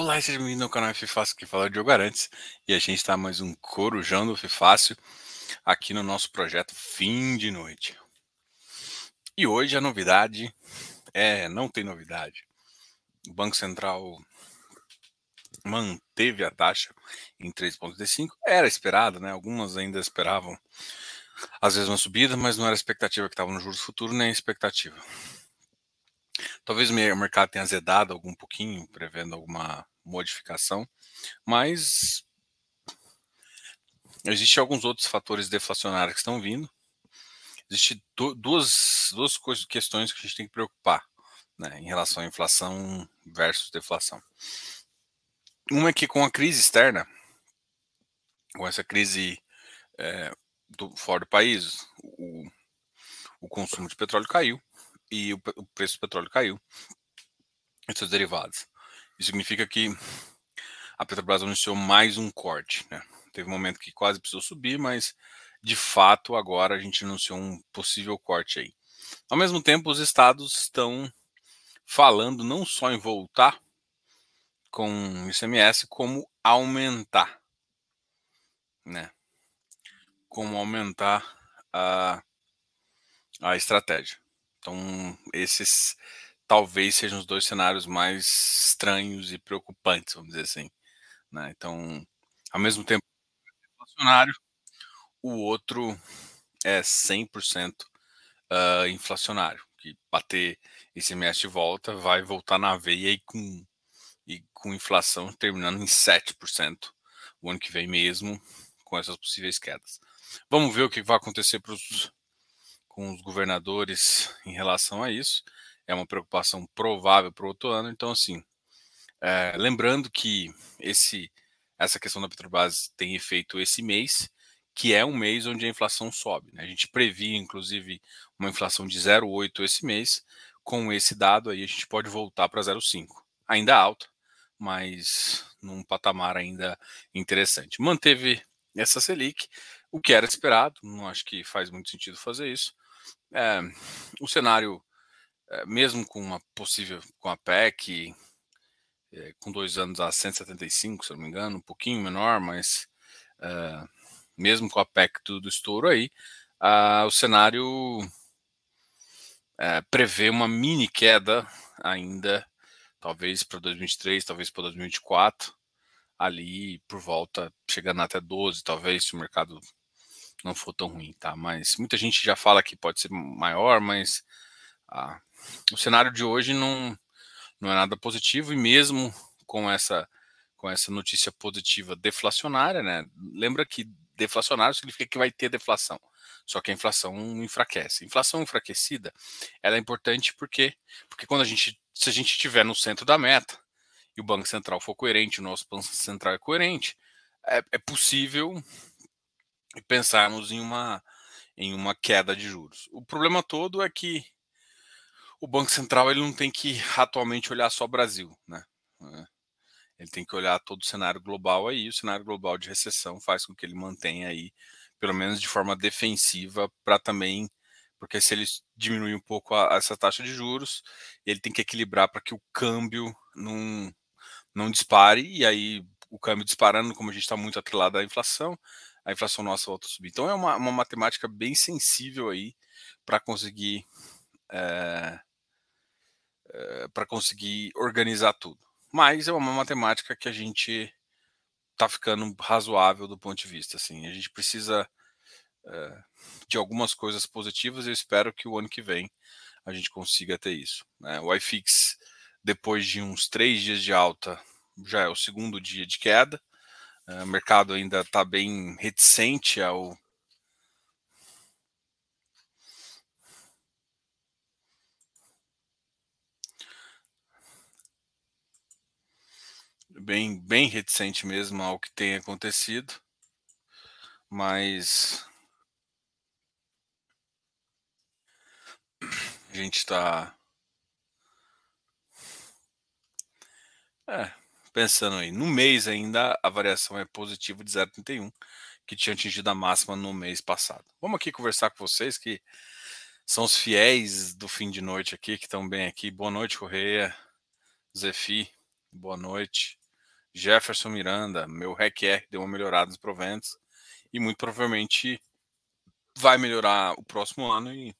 Olá, seja bem-vindo ao canal Fifácil que fala de Diogo Arantes e a gente está mais um Corujão do Fifácil aqui no nosso projeto Fim de Noite. E hoje a novidade é, não tem novidade. O Banco Central manteve a taxa em 3,35, era esperado, né? Algumas ainda esperavam às vezes uma subida, mas não era a expectativa que estava no juros futuro nem a expectativa. Talvez o mercado tenha azedado algum pouquinho, prevendo alguma modificação, mas existem alguns outros fatores deflacionários que estão vindo. Existem duas, duas questões que a gente tem que preocupar né, em relação à inflação versus deflação. Uma é que com a crise externa, com essa crise é, do, fora do país, o, o consumo de petróleo caiu e o, o preço do petróleo caiu e seus derivados. Isso significa que a Petrobras anunciou mais um corte. Né? Teve um momento que quase precisou subir, mas de fato agora a gente anunciou um possível corte aí. Ao mesmo tempo, os estados estão falando não só em voltar com ICMS, como aumentar, né? Como aumentar a, a estratégia. Então, esses talvez sejam os dois cenários mais estranhos e preocupantes, vamos dizer assim. Né? Então, ao mesmo tempo, inflacionário, o outro é 100% uh, inflacionário, que bater esse mês de volta vai voltar na veia e com, e com inflação terminando em 7% o ano que vem mesmo, com essas possíveis quedas. Vamos ver o que vai acontecer pros, com os governadores em relação a isso. É uma preocupação provável para o outro ano. Então, assim, é, lembrando que esse, essa questão da Petrobras tem efeito esse mês, que é um mês onde a inflação sobe. Né? A gente previa, inclusive, uma inflação de 0,8 esse mês. Com esse dado aí, a gente pode voltar para 0,5. Ainda alta, mas num patamar ainda interessante. Manteve essa Selic, o que era esperado, não acho que faz muito sentido fazer isso. É, o cenário, é, mesmo com uma possível, com a PEC, é, com dois anos a 175, se não me engano, um pouquinho menor, mas é, mesmo com a PEC do, do estouro aí, o cenário é, prevê uma mini queda ainda, talvez para 2023, talvez para 2024, ali por volta, chegando até 12, talvez, se o mercado não for tão ruim, tá? Mas muita gente já fala que pode ser maior, mas ah, o cenário de hoje não, não é nada positivo e mesmo com essa com essa notícia positiva deflacionária, né? Lembra que deflacionário significa que vai ter deflação. Só que a inflação enfraquece. inflação enfraquecida, ela é importante porque porque quando a gente se a gente estiver no centro da meta e o Banco Central for coerente, o nosso Banco Central é coerente, é, é possível pensarmos em uma em uma queda de juros. O problema todo é que o Banco Central ele não tem que atualmente olhar só o Brasil, né? É, ele tem que olhar todo o cenário global aí. O cenário global de recessão faz com que ele mantenha aí, pelo menos de forma defensiva, para também, porque se ele diminuir um pouco a, essa taxa de juros, ele tem que equilibrar para que o câmbio não, não dispare, e aí o câmbio disparando, como a gente está muito atrelado à inflação, a inflação nossa volta a subir. Então é uma, uma matemática bem sensível aí para conseguir é, eh, para conseguir organizar tudo. Mas é uma matemática que a gente está ficando razoável do ponto de vista. Assim, a gente precisa uh, de algumas coisas positivas. Eu espero que o ano que vem a gente consiga ter isso. Né? O iFix, depois de uns três dias de alta, já é o segundo dia de queda. Uh, o mercado ainda está bem reticente ao bem, bem reticente mesmo ao que tem acontecido, mas a gente está é, pensando aí. No mês ainda a variação é positiva de 0,31, que tinha atingido a máxima no mês passado. Vamos aqui conversar com vocês que são os fiéis do fim de noite aqui, que estão bem aqui. Boa noite, Correia. Zefi, boa noite. Jefferson Miranda, meu REC deu uma melhorada nos proventos e muito provavelmente vai melhorar o próximo ano e,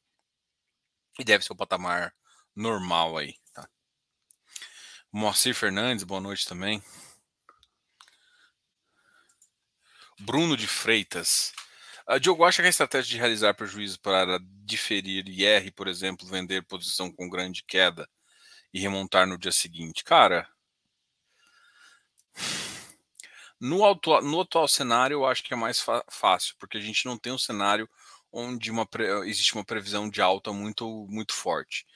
e deve ser o patamar normal aí. Tá? Moacir Fernandes, boa noite também. Bruno de Freitas. Uh, Diogo acha que a estratégia de realizar prejuízo para diferir IR, por exemplo, vender posição com grande queda e remontar no dia seguinte? Cara, no, atual, no atual cenário eu acho que é mais fácil, porque a gente não tem um cenário onde uma existe uma previsão de alta muito, muito forte.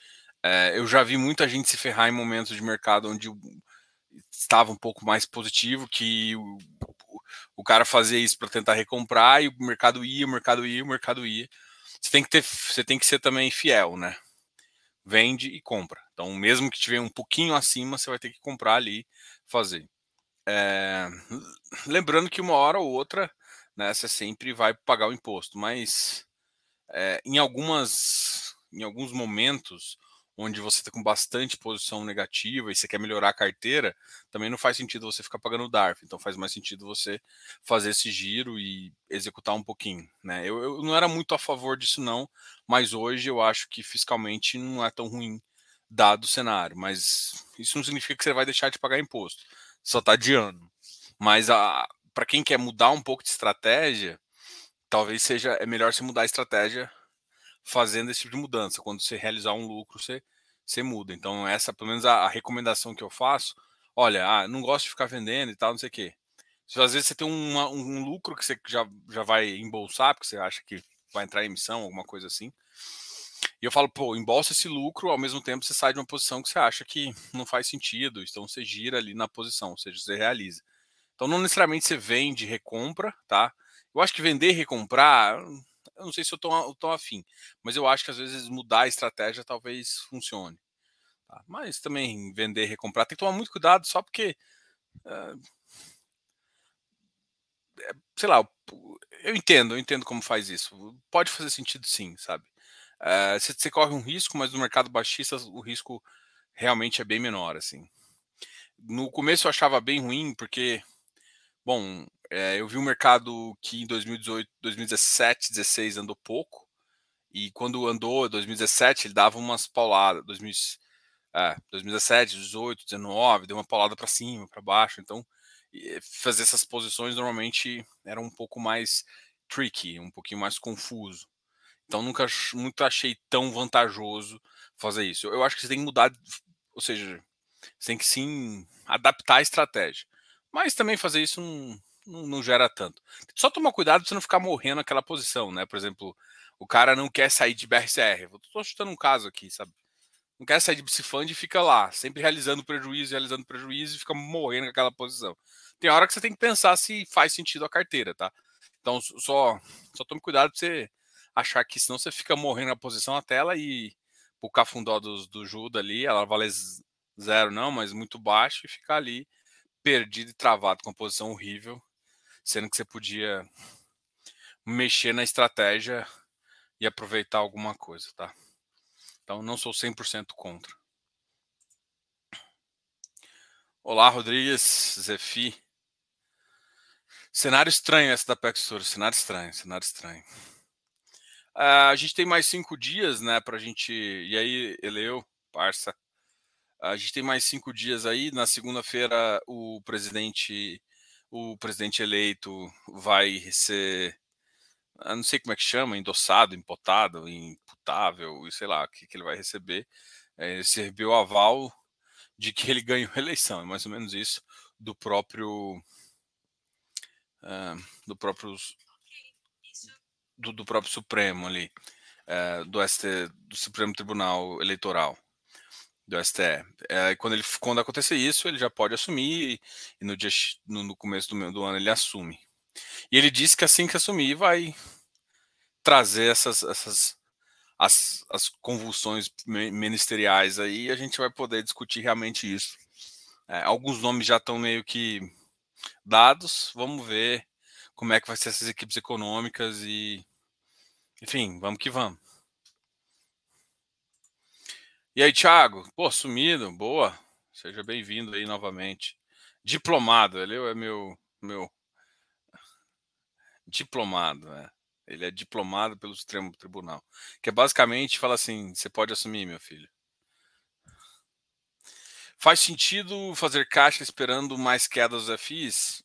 É, eu já vi muita gente se ferrar em momentos de mercado onde estava um pouco mais positivo, que o, o cara fazia isso para tentar recomprar e o mercado ia, o mercado ia, o mercado ia. Você tem que ter, você tem que ser também fiel, né? Vende e compra. Então, mesmo que tiver um pouquinho acima, você vai ter que comprar ali, fazer. É, lembrando que uma hora ou outra, né, você sempre vai pagar o imposto, mas é, em algumas, em alguns momentos, onde você está com bastante posição negativa e você quer melhorar a carteira, também não faz sentido você ficar pagando o DARF. Então faz mais sentido você fazer esse giro e executar um pouquinho. Né? Eu, eu não era muito a favor disso, não, mas hoje eu acho que fiscalmente não é tão ruim dado o cenário. Mas isso não significa que você vai deixar de pagar imposto. Só está adiando. Mas para quem quer mudar um pouco de estratégia, talvez seja é melhor você mudar a estratégia fazendo esse tipo de mudança. Quando você realizar um lucro, você, você muda. Então, essa, pelo menos, a, a recomendação que eu faço. Olha, ah, não gosto de ficar vendendo e tal, não sei o quê. Se às vezes você tem uma, um lucro que você já, já vai embolsar, porque você acha que vai entrar em emissão, alguma coisa assim. E eu falo, pô, embolsa esse lucro, ao mesmo tempo você sai de uma posição que você acha que não faz sentido. Então você gira ali na posição, ou seja, você realiza. Então não necessariamente você vende recompra, tá? Eu acho que vender e recomprar eu não sei se eu tô, tô afim, mas eu acho que às vezes mudar a estratégia talvez funcione. Tá? Mas também vender, recomprar, tem que tomar muito cuidado só porque. Uh, sei lá, eu entendo, eu entendo como faz isso. Pode fazer sentido sim, sabe? Uh, você, você corre um risco, mas no mercado baixista o risco realmente é bem menor, assim. No começo eu achava bem ruim, porque, bom, é, eu vi um mercado que em 2018, 2017, 2016 andou pouco. E quando andou, 2017, ele dava umas pauladas. 2000, é, 2017, 18, 19, deu uma paulada para cima, para baixo. Então, fazer essas posições normalmente era um pouco mais tricky, um pouquinho mais confuso. Então, nunca nunca achei tão vantajoso fazer isso. Eu acho que você tem que mudar, ou seja, você tem que sim adaptar a estratégia. Mas também fazer isso não, não, não, gera tanto. Só tomar cuidado para você não ficar morrendo naquela posição, né? Por exemplo, o cara não quer sair de BRCR. Estou chutando um caso aqui, sabe? Não quer sair de Bcifund e fica lá, sempre realizando prejuízo, realizando prejuízo e fica morrendo naquela posição. Tem hora que você tem que pensar se faz sentido a carteira, tá? Então, só, só tome cuidado para você achar que senão você fica morrendo na posição até ela e o cafundó do, do Juda ali, ela vale zero não, mas muito baixo e ficar ali perdido e travado com uma posição horrível sendo que você podia mexer na estratégia e aproveitar alguma coisa, tá? Então não sou 100% contra. Olá, Rodrigues, Zefi. Cenário estranho essa da Pextur, cenário estranho, cenário estranho. Uh, a gente tem mais cinco dias, né, pra gente. E aí, Eleu, parça. A gente tem mais cinco dias aí. Na segunda-feira, o presidente o presidente eleito vai ser, não sei como é que chama, endossado, impotado, imputável, sei lá o que, que ele vai receber. É, recebeu o aval de que ele ganhou a eleição, é mais ou menos isso, do próprio. Uh, do próprio. Do, do, próprio Supremo ali, uh, do, ST, do Supremo Tribunal Eleitoral do STE. É, quando, ele, quando acontecer isso, ele já pode assumir e no, dia, no, começo do, do, ano ele assume. E ele disse que assim que assumir vai trazer essas, essas as, as convulsões ministeriais aí e a gente vai poder discutir realmente isso. É, alguns nomes já estão meio que dados, vamos ver como é que vai ser essas equipes econômicas e enfim, vamos que vamos. E aí, Thiago? Pô, sumido, boa. Seja bem-vindo aí novamente. Diplomado, ele é meu meu diplomado, né? Ele é diplomado pelo Supremo Tribunal, que é basicamente fala assim: você pode assumir, meu filho. Faz sentido fazer caixa esperando mais quedas dos FIs?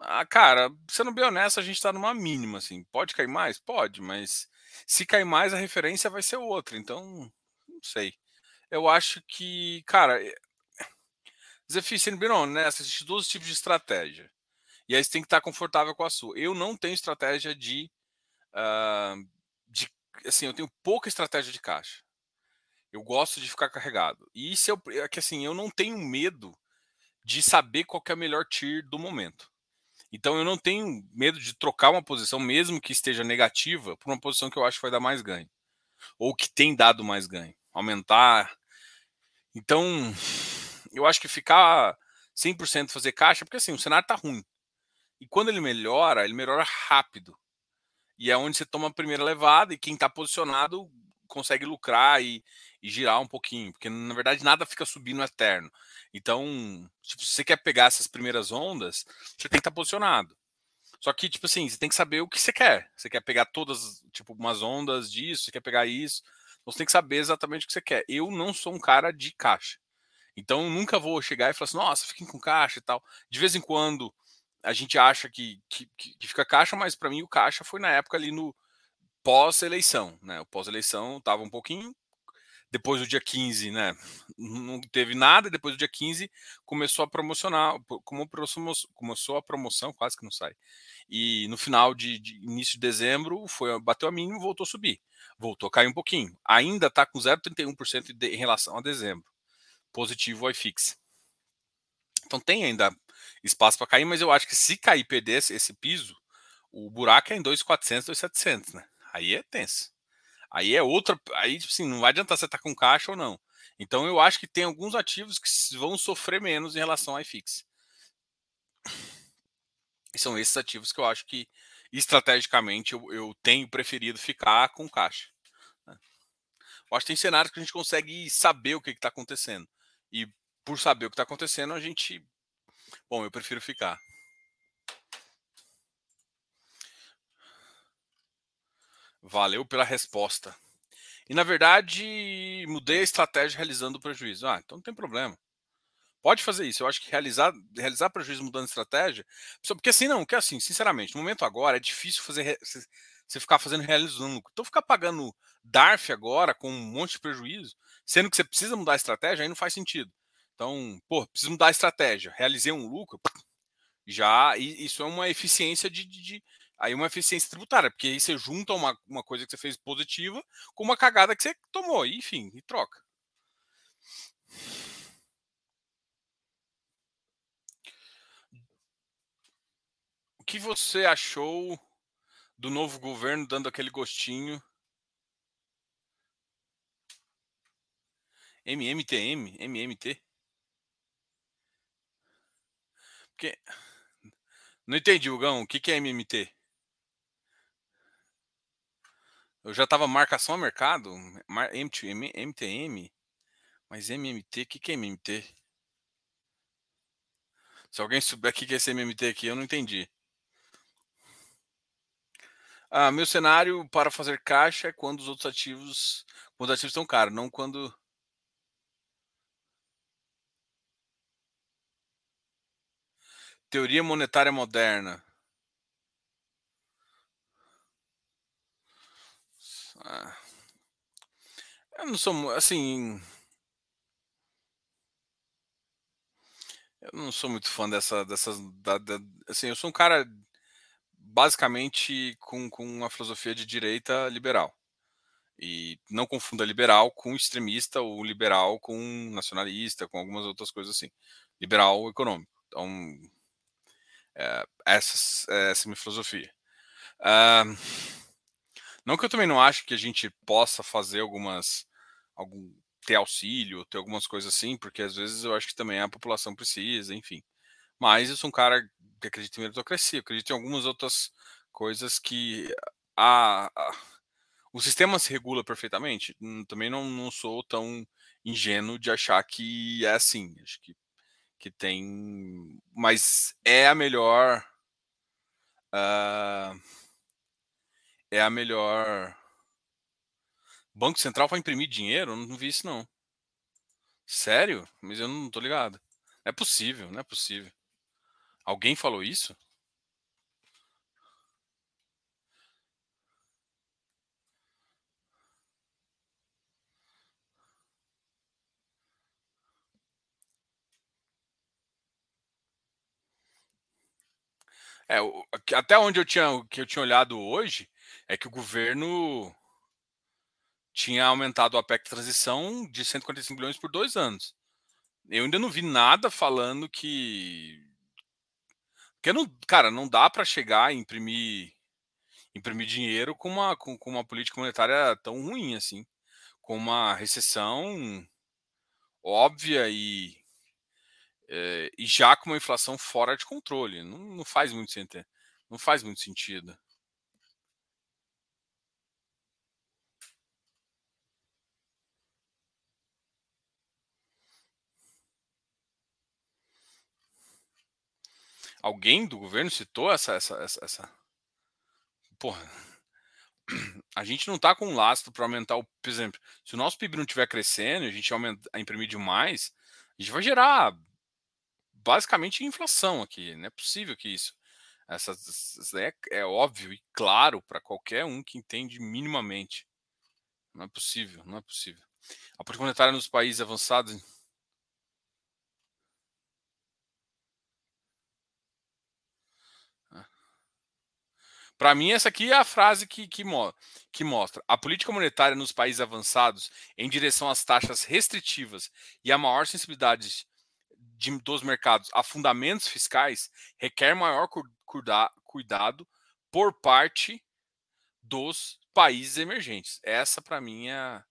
Ah, cara, sendo bem honesto, a gente está numa mínima, assim. Pode cair mais? Pode, mas se cair mais, a referência vai ser outra. Então, não sei. Eu acho que, cara, Zé sendo bem honesto, existem dois tipos de estratégia. E aí você tem que estar confortável com a sua. Eu não tenho estratégia de, uh, de assim, eu tenho pouca estratégia de caixa. Eu gosto de ficar carregado. E isso é, é que assim, eu não tenho medo de saber qual é a melhor tier do momento. Então eu não tenho medo de trocar uma posição, mesmo que esteja negativa, por uma posição que eu acho que vai dar mais ganho. Ou que tem dado mais ganho. Aumentar. Então, eu acho que ficar 100% fazer caixa, porque assim, o cenário tá ruim. E quando ele melhora, ele melhora rápido. E é onde você toma a primeira levada e quem está posicionado consegue lucrar e, e, girar um pouquinho, porque na verdade nada fica subindo eterno. Então, tipo, se você quer pegar essas primeiras ondas, você tem que estar tá posicionado. Só que, tipo assim, você tem que saber o que você quer. Você quer pegar todas, tipo, umas ondas disso, você quer pegar isso. Então, você tem que saber exatamente o que você quer. Eu não sou um cara de caixa. Então, eu nunca vou chegar e falar assim, nossa, fiquem com caixa e tal. De vez em quando, a gente acha que, que, que fica caixa, mas para mim o caixa foi na época ali no pós-eleição, né? O pós-eleição estava um pouquinho. Depois do dia 15, né? Não teve nada, depois do dia 15 começou a promocionar, como começou a promoção, quase que não sai. E no final de, de início de dezembro foi bateu a mínimo, voltou a subir. Voltou a cair um pouquinho. Ainda está com 0,31% em relação a dezembro. Positivo o iFix. Então tem ainda espaço para cair, mas eu acho que se cair perder esse, esse piso, o buraco é em 2.400, 2.700, né? Aí é tenso. Aí é outra. Aí, tipo assim, não vai adiantar você estar tá com caixa ou não. Então eu acho que tem alguns ativos que vão sofrer menos em relação ao iFix. E são esses ativos que eu acho que estrategicamente eu, eu tenho preferido ficar com caixa. Acho que tem cenários que a gente consegue saber o que está acontecendo. E por saber o que está acontecendo, a gente Bom, eu prefiro ficar. Valeu pela resposta. E na verdade, mudei a estratégia realizando o prejuízo. Ah, então não tem problema. Pode fazer isso. Eu acho que realizar, realizar prejuízo mudando estratégia. Porque assim, não, que assim, sinceramente, no momento agora é difícil fazer você ficar fazendo realizando lucro. Então ficar pagando DARF agora com um monte de prejuízo, sendo que você precisa mudar a estratégia, aí não faz sentido. Então, pô, preciso mudar a estratégia. Realizei um lucro, já isso é uma eficiência de, de, de, aí uma eficiência tributária, porque aí você junta uma, uma coisa que você fez positiva com uma cagada que você tomou, e, enfim, e troca. O que você achou do novo governo dando aquele gostinho? MMTM? MMT? Que... Não entendi, Hugão. O que, que é MMT? Eu já estava marcação a mercado, MTM, mas MMT, o que, que é MMT? Se alguém souber o que é esse MMT aqui, eu não entendi. Ah, meu cenário para fazer caixa é quando os outros ativos, quando os ativos estão caros, não quando Teoria monetária moderna. Ah, eu não sou assim. Eu não sou muito fã dessa, dessas. Da, da, assim, eu sou um cara basicamente com, com uma filosofia de direita liberal. E não confunda liberal com extremista ou liberal com nacionalista, com algumas outras coisas assim. Liberal econômico. Então, essa, essa é a minha filosofia. Uh, não que eu também não acho que a gente possa fazer algumas. Algum, ter auxílio, ter algumas coisas assim, porque às vezes eu acho que também a população precisa, enfim. Mas eu sou um cara que acredita em meritocracia, acredito em algumas outras coisas que a, a, o sistema se regula perfeitamente. Hum, também não, não sou tão ingênuo de achar que é assim. Acho que que tem, mas é a melhor, uh, é a melhor Banco Central para imprimir dinheiro? Eu não vi isso não. Sério? Mas eu não tô ligado. É possível, não é possível. Alguém falou isso? É, até onde eu tinha, que eu tinha olhado hoje, é que o governo tinha aumentado o APEC transição de 145 bilhões por dois anos. Eu ainda não vi nada falando que. Porque não, cara, não dá para chegar e imprimir, imprimir dinheiro com uma, com, com uma política monetária tão ruim assim. Com uma recessão óbvia e, é, e já com uma inflação fora de controle. Não, não faz muito sentido. Não faz muito sentido. Alguém do governo citou essa, essa, essa, essa... Porra, a gente não está com lastro para aumentar o, por exemplo, se o nosso PIB não estiver crescendo, a gente aumenta, imprimir demais, a gente vai gerar basicamente inflação aqui. Não é possível que isso. Essa, é, é óbvio e claro para qualquer um que entende minimamente. Não é possível, não é possível. A política monetária nos países avançados Para mim, essa aqui é a frase que, que, que, mostra. A política monetária nos países avançados em direção às taxas restritivas e a maior sensibilidade de, dos mercados a fundamentos fiscais requer maior cuida, cuidado por parte dos países emergentes. Essa, para mim, é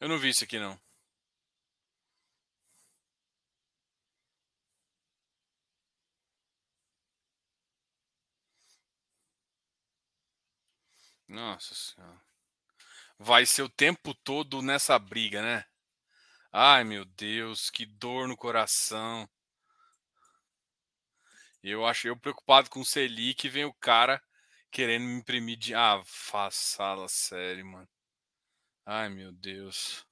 Eu não vi isso aqui, não. Nossa senhora. Vai ser o tempo todo nessa briga, né? Ai, meu Deus, que dor no coração. Eu acho eu preocupado com o Selic, vem o cara querendo me imprimir de. Ah, façala sério, mano. Ai, meu Deus.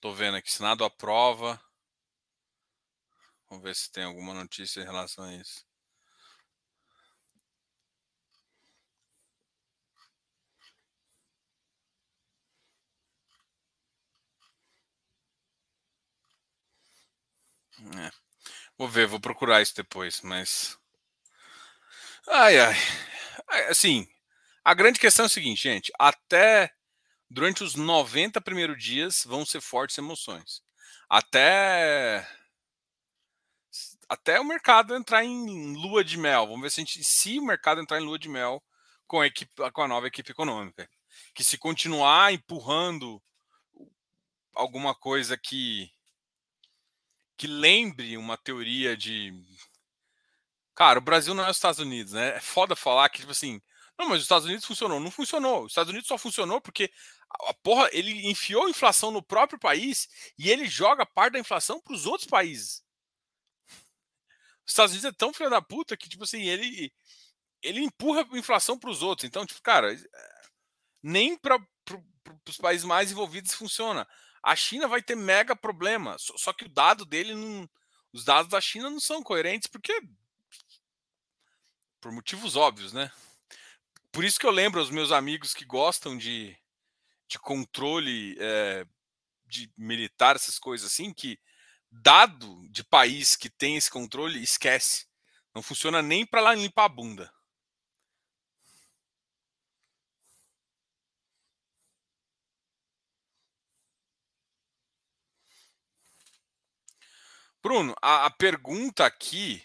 Tô vendo aqui, Senado aprova. Vamos ver se tem alguma notícia em relação a isso. É. Vou ver, vou procurar isso depois, mas Ai, ai. Assim, a grande questão é o seguinte, gente. Até durante os 90 primeiros dias vão ser fortes emoções. Até até o mercado entrar em lua de mel. Vamos ver se, gente, se o mercado entrar em lua de mel com a, equipe, com a nova equipe econômica. Que se continuar empurrando alguma coisa que que lembre uma teoria de Cara, o Brasil não é os Estados Unidos, né? É foda falar que, tipo assim, não, mas os Estados Unidos funcionou. Não funcionou. Os Estados Unidos só funcionou porque a porra, ele enfiou a inflação no próprio país e ele joga parte da inflação para os outros países. Os Estados Unidos é tão filho da puta que, tipo assim, ele, ele empurra a inflação para os outros. Então, tipo, cara, nem para pro, os países mais envolvidos funciona. A China vai ter mega problema. Só, só que o dado dele não. Os dados da China não são coerentes, porque por motivos óbvios, né? Por isso que eu lembro aos meus amigos que gostam de, de controle é, de militar, essas coisas assim, que dado de país que tem esse controle, esquece. Não funciona nem para lá limpar a bunda. Bruno, a, a pergunta aqui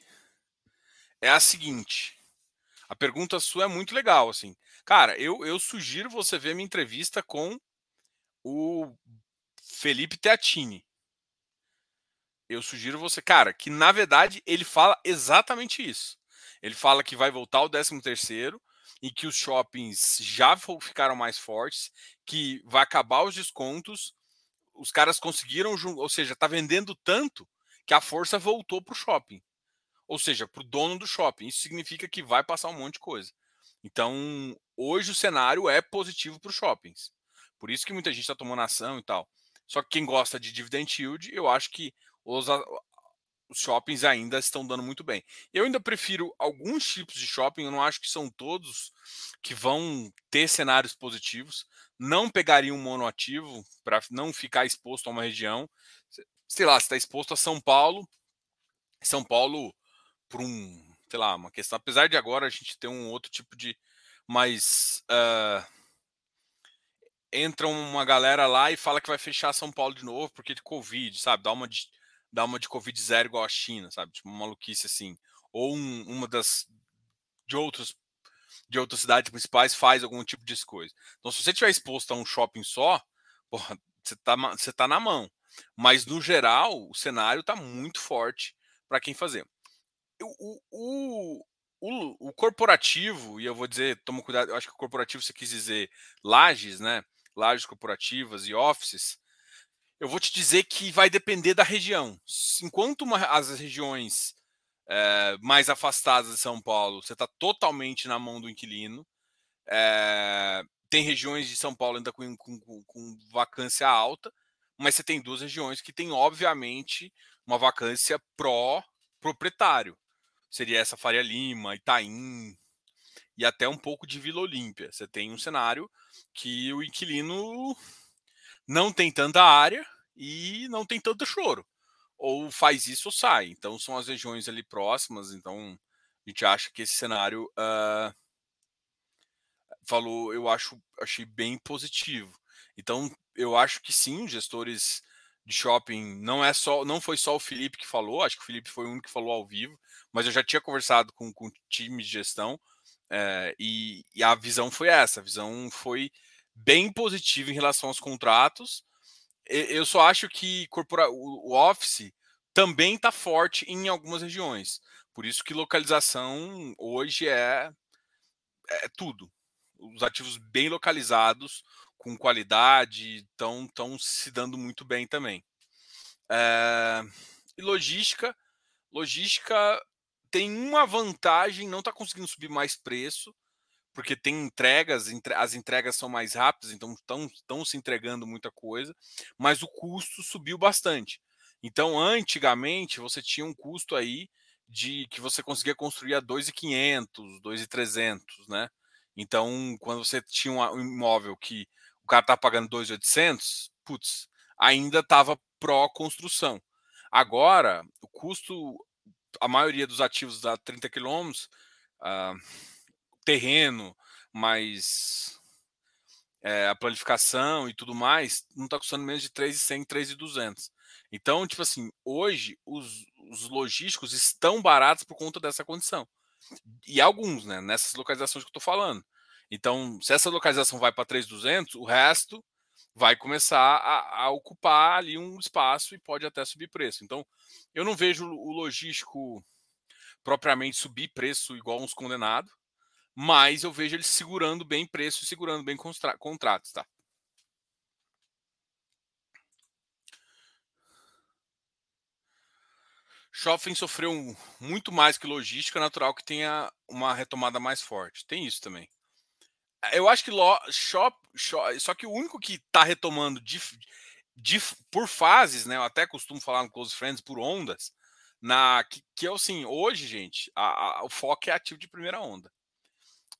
é a seguinte: a pergunta sua é muito legal, assim. Cara, eu, eu sugiro você ver minha entrevista com o Felipe Teatini. Eu sugiro você, cara, que na verdade ele fala exatamente isso. Ele fala que vai voltar o 13 terceiro e que os shoppings já ficaram mais fortes, que vai acabar os descontos, os caras conseguiram, ou seja, tá vendendo tanto que a força voltou para o shopping. Ou seja, para o dono do shopping. Isso significa que vai passar um monte de coisa. Então, hoje o cenário é positivo para os shoppings. Por isso que muita gente está tomando ação e tal. Só que quem gosta de dividend yield, eu acho que os, os shoppings ainda estão dando muito bem. Eu ainda prefiro alguns tipos de shopping, eu não acho que são todos que vão ter cenários positivos. Não pegaria um monoativo para não ficar exposto a uma região. Sei lá, se está exposto a São Paulo, São Paulo por um, sei lá, uma questão. Apesar de agora a gente ter um outro tipo de. Mas. Uh, entra uma galera lá e fala que vai fechar São Paulo de novo porque de Covid, sabe? Dá uma de, dá uma de Covid zero igual a China, sabe? Tipo, uma maluquice assim. Ou um, uma das. de outros de outras cidades principais faz algum tipo de coisa. Então, se você estiver exposto a um shopping só, porra, você está você tá na mão. Mas, no geral, o cenário está muito forte para quem fazer o, o, o, o, corporativo, e eu vou dizer, toma cuidado, eu acho que o corporativo você quis dizer lajes, né? Lajes corporativas e offices. Eu vou te dizer que vai depender da região. Enquanto uma, as regiões é, mais afastadas de São Paulo, você está totalmente na mão do inquilino. É, tem regiões de São Paulo ainda com, com, com, vacância alta, mas você tem duas regiões que têm, obviamente, uma vacância pró-proprietário seria essa Faria Lima, Itaim e até um pouco de Vila Olímpia. Você tem um cenário que o inquilino não tem tanta área e não tem tanto choro. Ou faz isso ou sai. Então são as regiões ali próximas. Então a gente acha que esse cenário uh, falou, eu acho, achei bem positivo. Então eu acho que sim, gestores de shopping não é só, não foi só o Felipe que falou, acho que o Felipe foi o único que falou ao vivo, mas eu já tinha conversado com, o time de gestão é, e, e, a visão foi essa, a visão foi bem positiva em relação aos contratos. Eu só acho que corpora, o, Office também está forte em algumas regiões, por isso que localização hoje é, é tudo. Os ativos bem localizados, com qualidade, estão se dando muito bem também. É, e logística, logística tem uma vantagem, não está conseguindo subir mais preço, porque tem entregas, as entregas são mais rápidas, então estão se entregando muita coisa, mas o custo subiu bastante. Então, antigamente, você tinha um custo aí de que você conseguia construir a 2.500, 2.300, né? Então, quando você tinha um imóvel que o cara tá pagando 2.800, putz, ainda estava pró-construção. Agora, o custo, a maioria dos ativos da 30 quilômetros, uh, terreno, mais é, a planificação e tudo mais, não está custando menos de 3.100, 3.200. Então, tipo assim, hoje os, os logísticos estão baratos por conta dessa condição. E alguns, né, nessas localizações que eu estou falando. Então, se essa localização vai para 3,200, o resto vai começar a, a, ocupar ali um espaço e pode até subir preço. Então, eu não vejo o logístico propriamente subir preço igual uns condenados, mas eu vejo ele segurando bem preço segurando bem contratos, tá? Shopping sofreu muito mais que logística, natural que tenha uma retomada mais forte. Tem isso também. Eu acho que lo, shop, shop, só que o único que está retomando de, de, por fases, né? Eu até costumo falar no Close Friends por ondas, na que, que é assim, hoje, gente, a, a, o foco é ativo de primeira onda.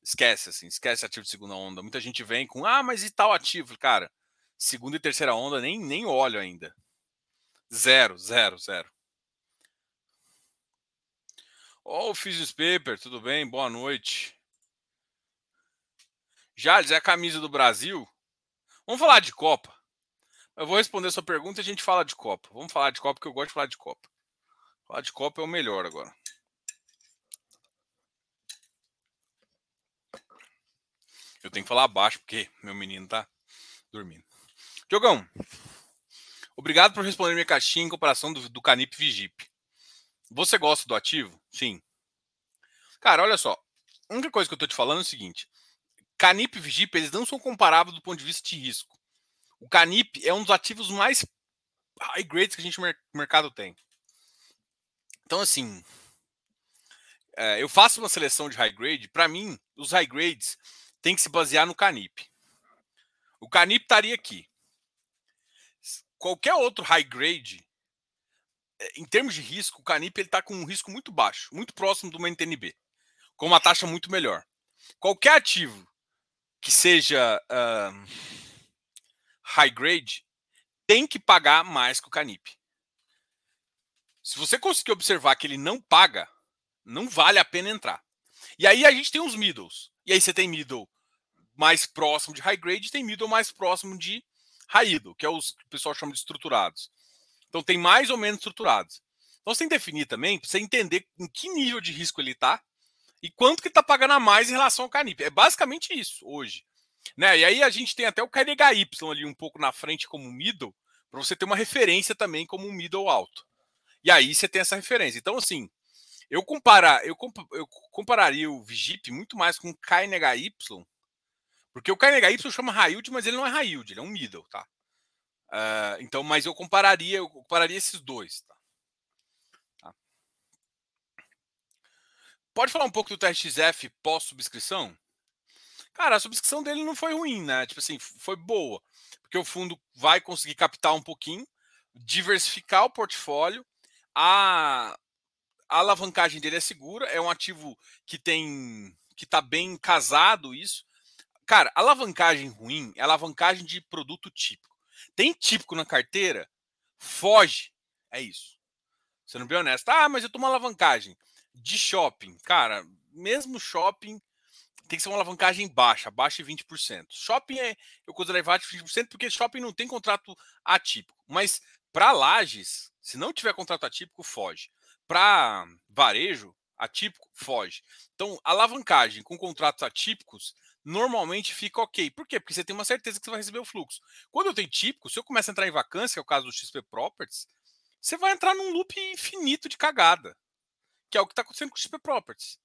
Esquece, assim, esquece ativo de segunda onda. Muita gente vem com, ah, mas e tal ativo? Cara, segunda e terceira onda nem, nem olho ainda. Zero, zero, zero. Ô, oh, Paper, tudo bem? Boa noite. Jales, é a camisa do Brasil? Vamos falar de Copa. Eu vou responder a sua pergunta e a gente fala de Copa. Vamos falar de Copa, porque eu gosto de falar de Copa. Falar de Copa é o melhor agora. Eu tenho que falar baixo porque meu menino tá dormindo. Diogão, obrigado por responder minha caixinha em comparação do, do Canip Vigip. Você gosta do ativo? Sim. Cara, olha só. A única coisa que eu tô te falando é o seguinte: Canip e Vigip, eles não são comparáveis do ponto de vista de risco. O Canip é um dos ativos mais high grades que a gente no mercado tem. Então, assim, é, eu faço uma seleção de high grade. Para mim, os high grades têm que se basear no Canip. O Canip estaria aqui. Qualquer outro high grade, é, em termos de risco, o Canip está com um risco muito baixo, muito próximo do uma NTNB, com uma taxa muito melhor. Qualquer ativo que seja uh, high grade tem que pagar mais que o Canip. Se você conseguir observar que ele não paga, não vale a pena entrar. E aí a gente tem os middles. E aí você tem middle mais próximo de high grade, tem middle mais próximo de yield, que é os que o pessoal chama de estruturados. Então tem mais ou menos estruturados. Então você tem que definir também, você entender em que nível de risco ele está e quanto que está pagando a mais em relação ao Canip. É basicamente isso hoje. Né? E aí a gente tem até o KNHY ali um pouco na frente como middle, para você ter uma referência também como um middle alto. E aí você tem essa referência. Então, assim, eu, comparar, eu, comp eu compararia o Vigip muito mais com o KNHY, porque o KNHY chama high yield, mas ele não é high yield, ele é um middle, tá? Uh, então, mas eu compararia, eu compararia esses dois, tá? tá? Pode falar um pouco do TRXF pós-subscrição? Cara, a subscrição dele não foi ruim, né? Tipo assim, foi boa, porque o fundo vai conseguir captar um pouquinho, diversificar o portfólio, a, a alavancagem dele é segura, é um ativo que tem que está bem casado isso. Cara, alavancagem ruim é alavancagem de produto típico. Tem típico na carteira? Foge. É isso. Não bem honesto. Ah, mas eu tomo alavancagem de shopping. Cara, mesmo shopping tem que ser uma alavancagem baixa, abaixo de 20%. Shopping é, eu considero abaixo de 20% porque shopping não tem contrato atípico. Mas para lajes, se não tiver contrato atípico, foge para varejo atípico, foge. Então, alavancagem com contratos atípicos normalmente fica ok. Por quê? Porque você tem uma certeza que você vai receber o fluxo. Quando eu tenho típico, se eu começo a entrar em vacância, que é o caso do XP Properties, você vai entrar num loop infinito de cagada, que é o que está acontecendo com o XP Properties.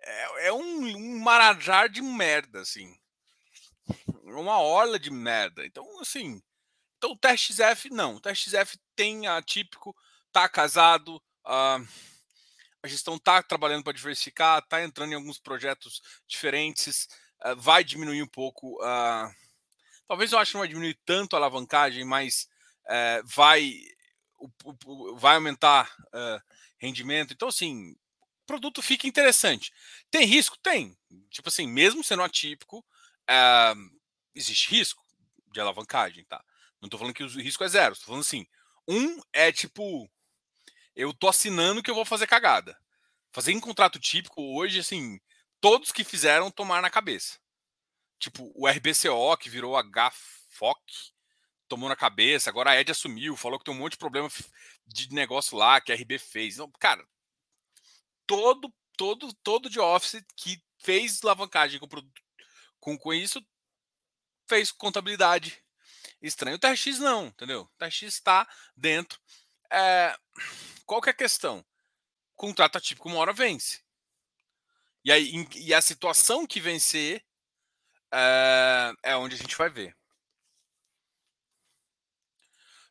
É, é um, um marajar de merda, assim. Uma orla de merda. Então, assim. Então, o TXF, não. O TXF tem atípico, tá casado, Uh, a gestão está trabalhando para diversificar, está entrando em alguns projetos diferentes, uh, vai diminuir um pouco. Uh, talvez eu acho que não vai diminuir tanto a alavancagem, mas uh, vai, o, o, vai aumentar rendimento. Então, assim, o produto fica interessante. Tem risco? Tem. Tipo assim, mesmo sendo atípico, existe risco de alavancagem, tá? Não estou falando que o risco é zero, estou falando assim. Um é tipo eu tô assinando que eu vou fazer cagada. Fazer em contrato típico hoje, assim, todos que fizeram tomar na cabeça. Tipo, o RBCO, que virou HFOC, tomou na cabeça, agora a Ed assumiu, falou que tem um monte de problema de negócio lá que a RB fez. Cara, todo, todo, todo de office que fez alavancagem com, com, com isso fez contabilidade estranha. O TRX não, entendeu? O TRX está dentro. É, qual que é a questão? Contrato atípico uma hora vence. E, aí, e a situação que vencer é, é onde a gente vai ver.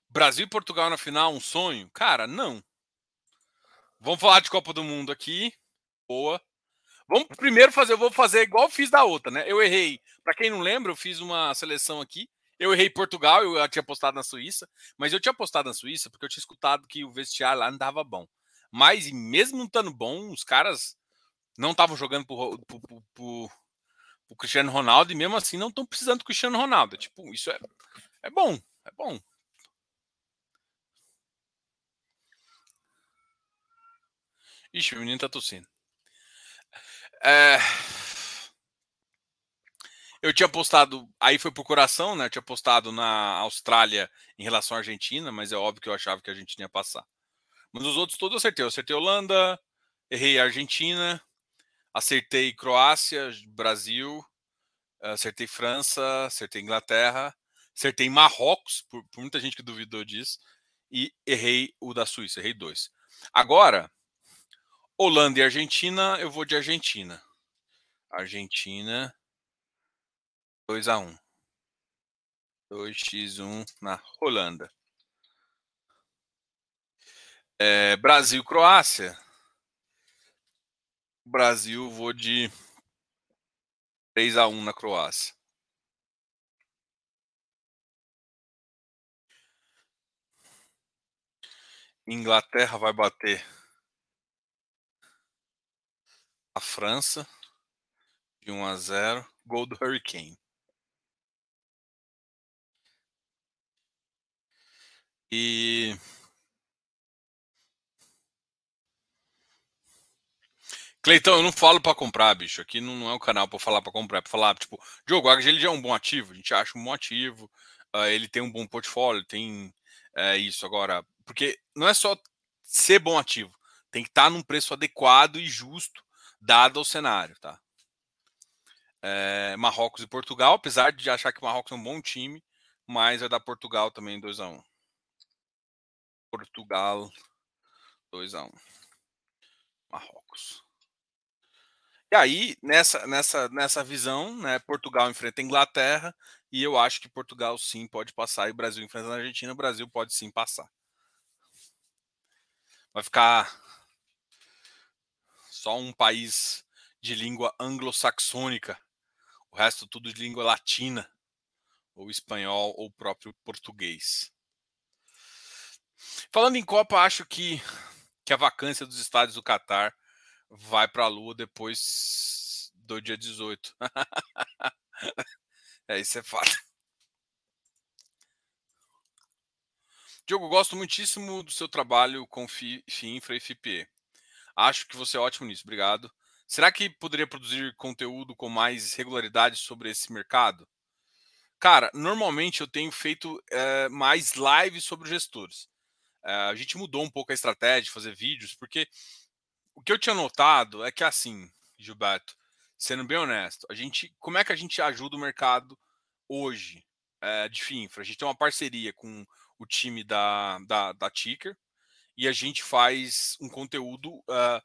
Brasil e Portugal na final, um sonho? Cara, não. Vamos falar de Copa do Mundo aqui. Boa. Vamos primeiro fazer, eu vou fazer igual fiz da outra, né? Eu errei. Para quem não lembra, eu fiz uma seleção aqui. Eu errei Portugal, eu tinha apostado na Suíça, mas eu tinha apostado na Suíça porque eu tinha escutado que o vestiário lá não dava bom. Mas mesmo não estando bom, os caras não estavam jogando pro, Cristiano Ronaldo e mesmo assim não estão precisando do Cristiano Ronaldo. Tipo, isso é, é bom, é bom. Ixi, o menino tá tossindo. É... Eu tinha postado, aí foi por coração, né? Eu tinha postado na Austrália em relação à Argentina, mas é óbvio que eu achava que a Argentina ia passar. Mas os outros todos eu acertei. Eu acertei Holanda, errei Argentina, acertei Croácia, Brasil acertei França, acertei Inglaterra, acertei Marrocos, por, por, muita gente que duvidou disso, e errei o da Suíça, errei dois. Agora, Holanda e Argentina, eu vou de Argentina. Argentina, 2 a 1 2x1 na Holanda. É, Brasil, Croácia. Brasil, vou de 3 a 1 na Croácia. Inglaterra vai bater a França de 1 a 0, gol do Hurricane. E Cleitão, eu não falo para comprar, bicho. Aqui não, não é o canal para falar para comprar, é para falar, tipo, Diogo, a ele já é um bom ativo, a gente acha um bom ativo, uh, ele tem um bom portfólio, tem uh, isso. Agora, porque não é só ser bom ativo, tem que estar tá num preço adequado e justo, dado ao cenário, tá? É, Marrocos e Portugal, apesar de achar que o Marrocos é um bom time, mas vai dar Portugal também 2 a 1 Portugal 2 a 1 Marrocos. E aí, nessa, nessa, nessa visão, né, Portugal enfrenta a Inglaterra, e eu acho que Portugal sim pode passar, e Brasil enfrenta a Argentina, o Brasil pode sim passar. Vai ficar só um país de língua anglo-saxônica, o resto tudo de língua latina, ou espanhol, ou próprio português. Falando em Copa, acho que, que a vacância dos estádios do Catar vai para a Lua depois do dia 18. é, isso é fato. Diogo, gosto muitíssimo do seu trabalho com FIINFRA e FIPE. Acho que você é ótimo nisso, obrigado. Será que poderia produzir conteúdo com mais regularidade sobre esse mercado? Cara, normalmente eu tenho feito é, mais lives sobre gestores. É, a gente mudou um pouco a estratégia de fazer vídeos, porque o que eu tinha notado é que assim, Gilberto, sendo bem honesto, a gente, como é que a gente ajuda o mercado hoje é, de FINFRA? A gente tem uma parceria com o time da, da, da Ticker e a gente faz um conteúdo. Uh,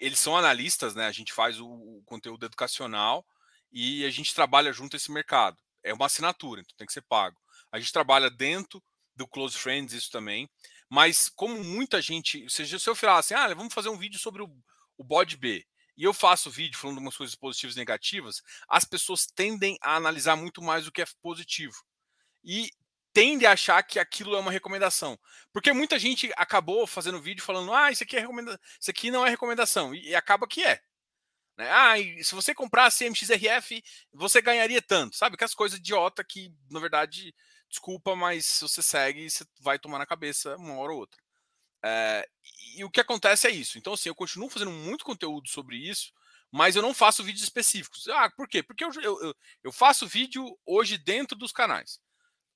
eles são analistas, né? A gente faz o, o, conteúdo educacional e a gente trabalha junto esse mercado. É uma assinatura, então tem que ser pago. A gente trabalha dentro do Close Friends, isso também. Mas como muita gente, seja, se eu falar assim, ah, vamos fazer um vídeo sobre o, o bode B, e eu faço vídeo falando umas coisas positivas e negativas, as pessoas tendem a analisar muito mais o que é positivo. E tende a achar que aquilo é uma recomendação. Porque muita gente acabou fazendo vídeo falando, ah, isso aqui é isso aqui não é recomendação, e, e acaba que é. Né? Ah, se você comprasse MXRF, você ganharia tanto. Sabe? Que as coisas idiota que, na verdade, desculpa, mas se você segue, você vai tomar na cabeça uma hora ou outra. É, e o que acontece é isso. Então, assim, eu continuo fazendo muito conteúdo sobre isso, mas eu não faço vídeos específicos. Ah, por quê? Porque eu, eu, eu faço vídeo hoje dentro dos canais.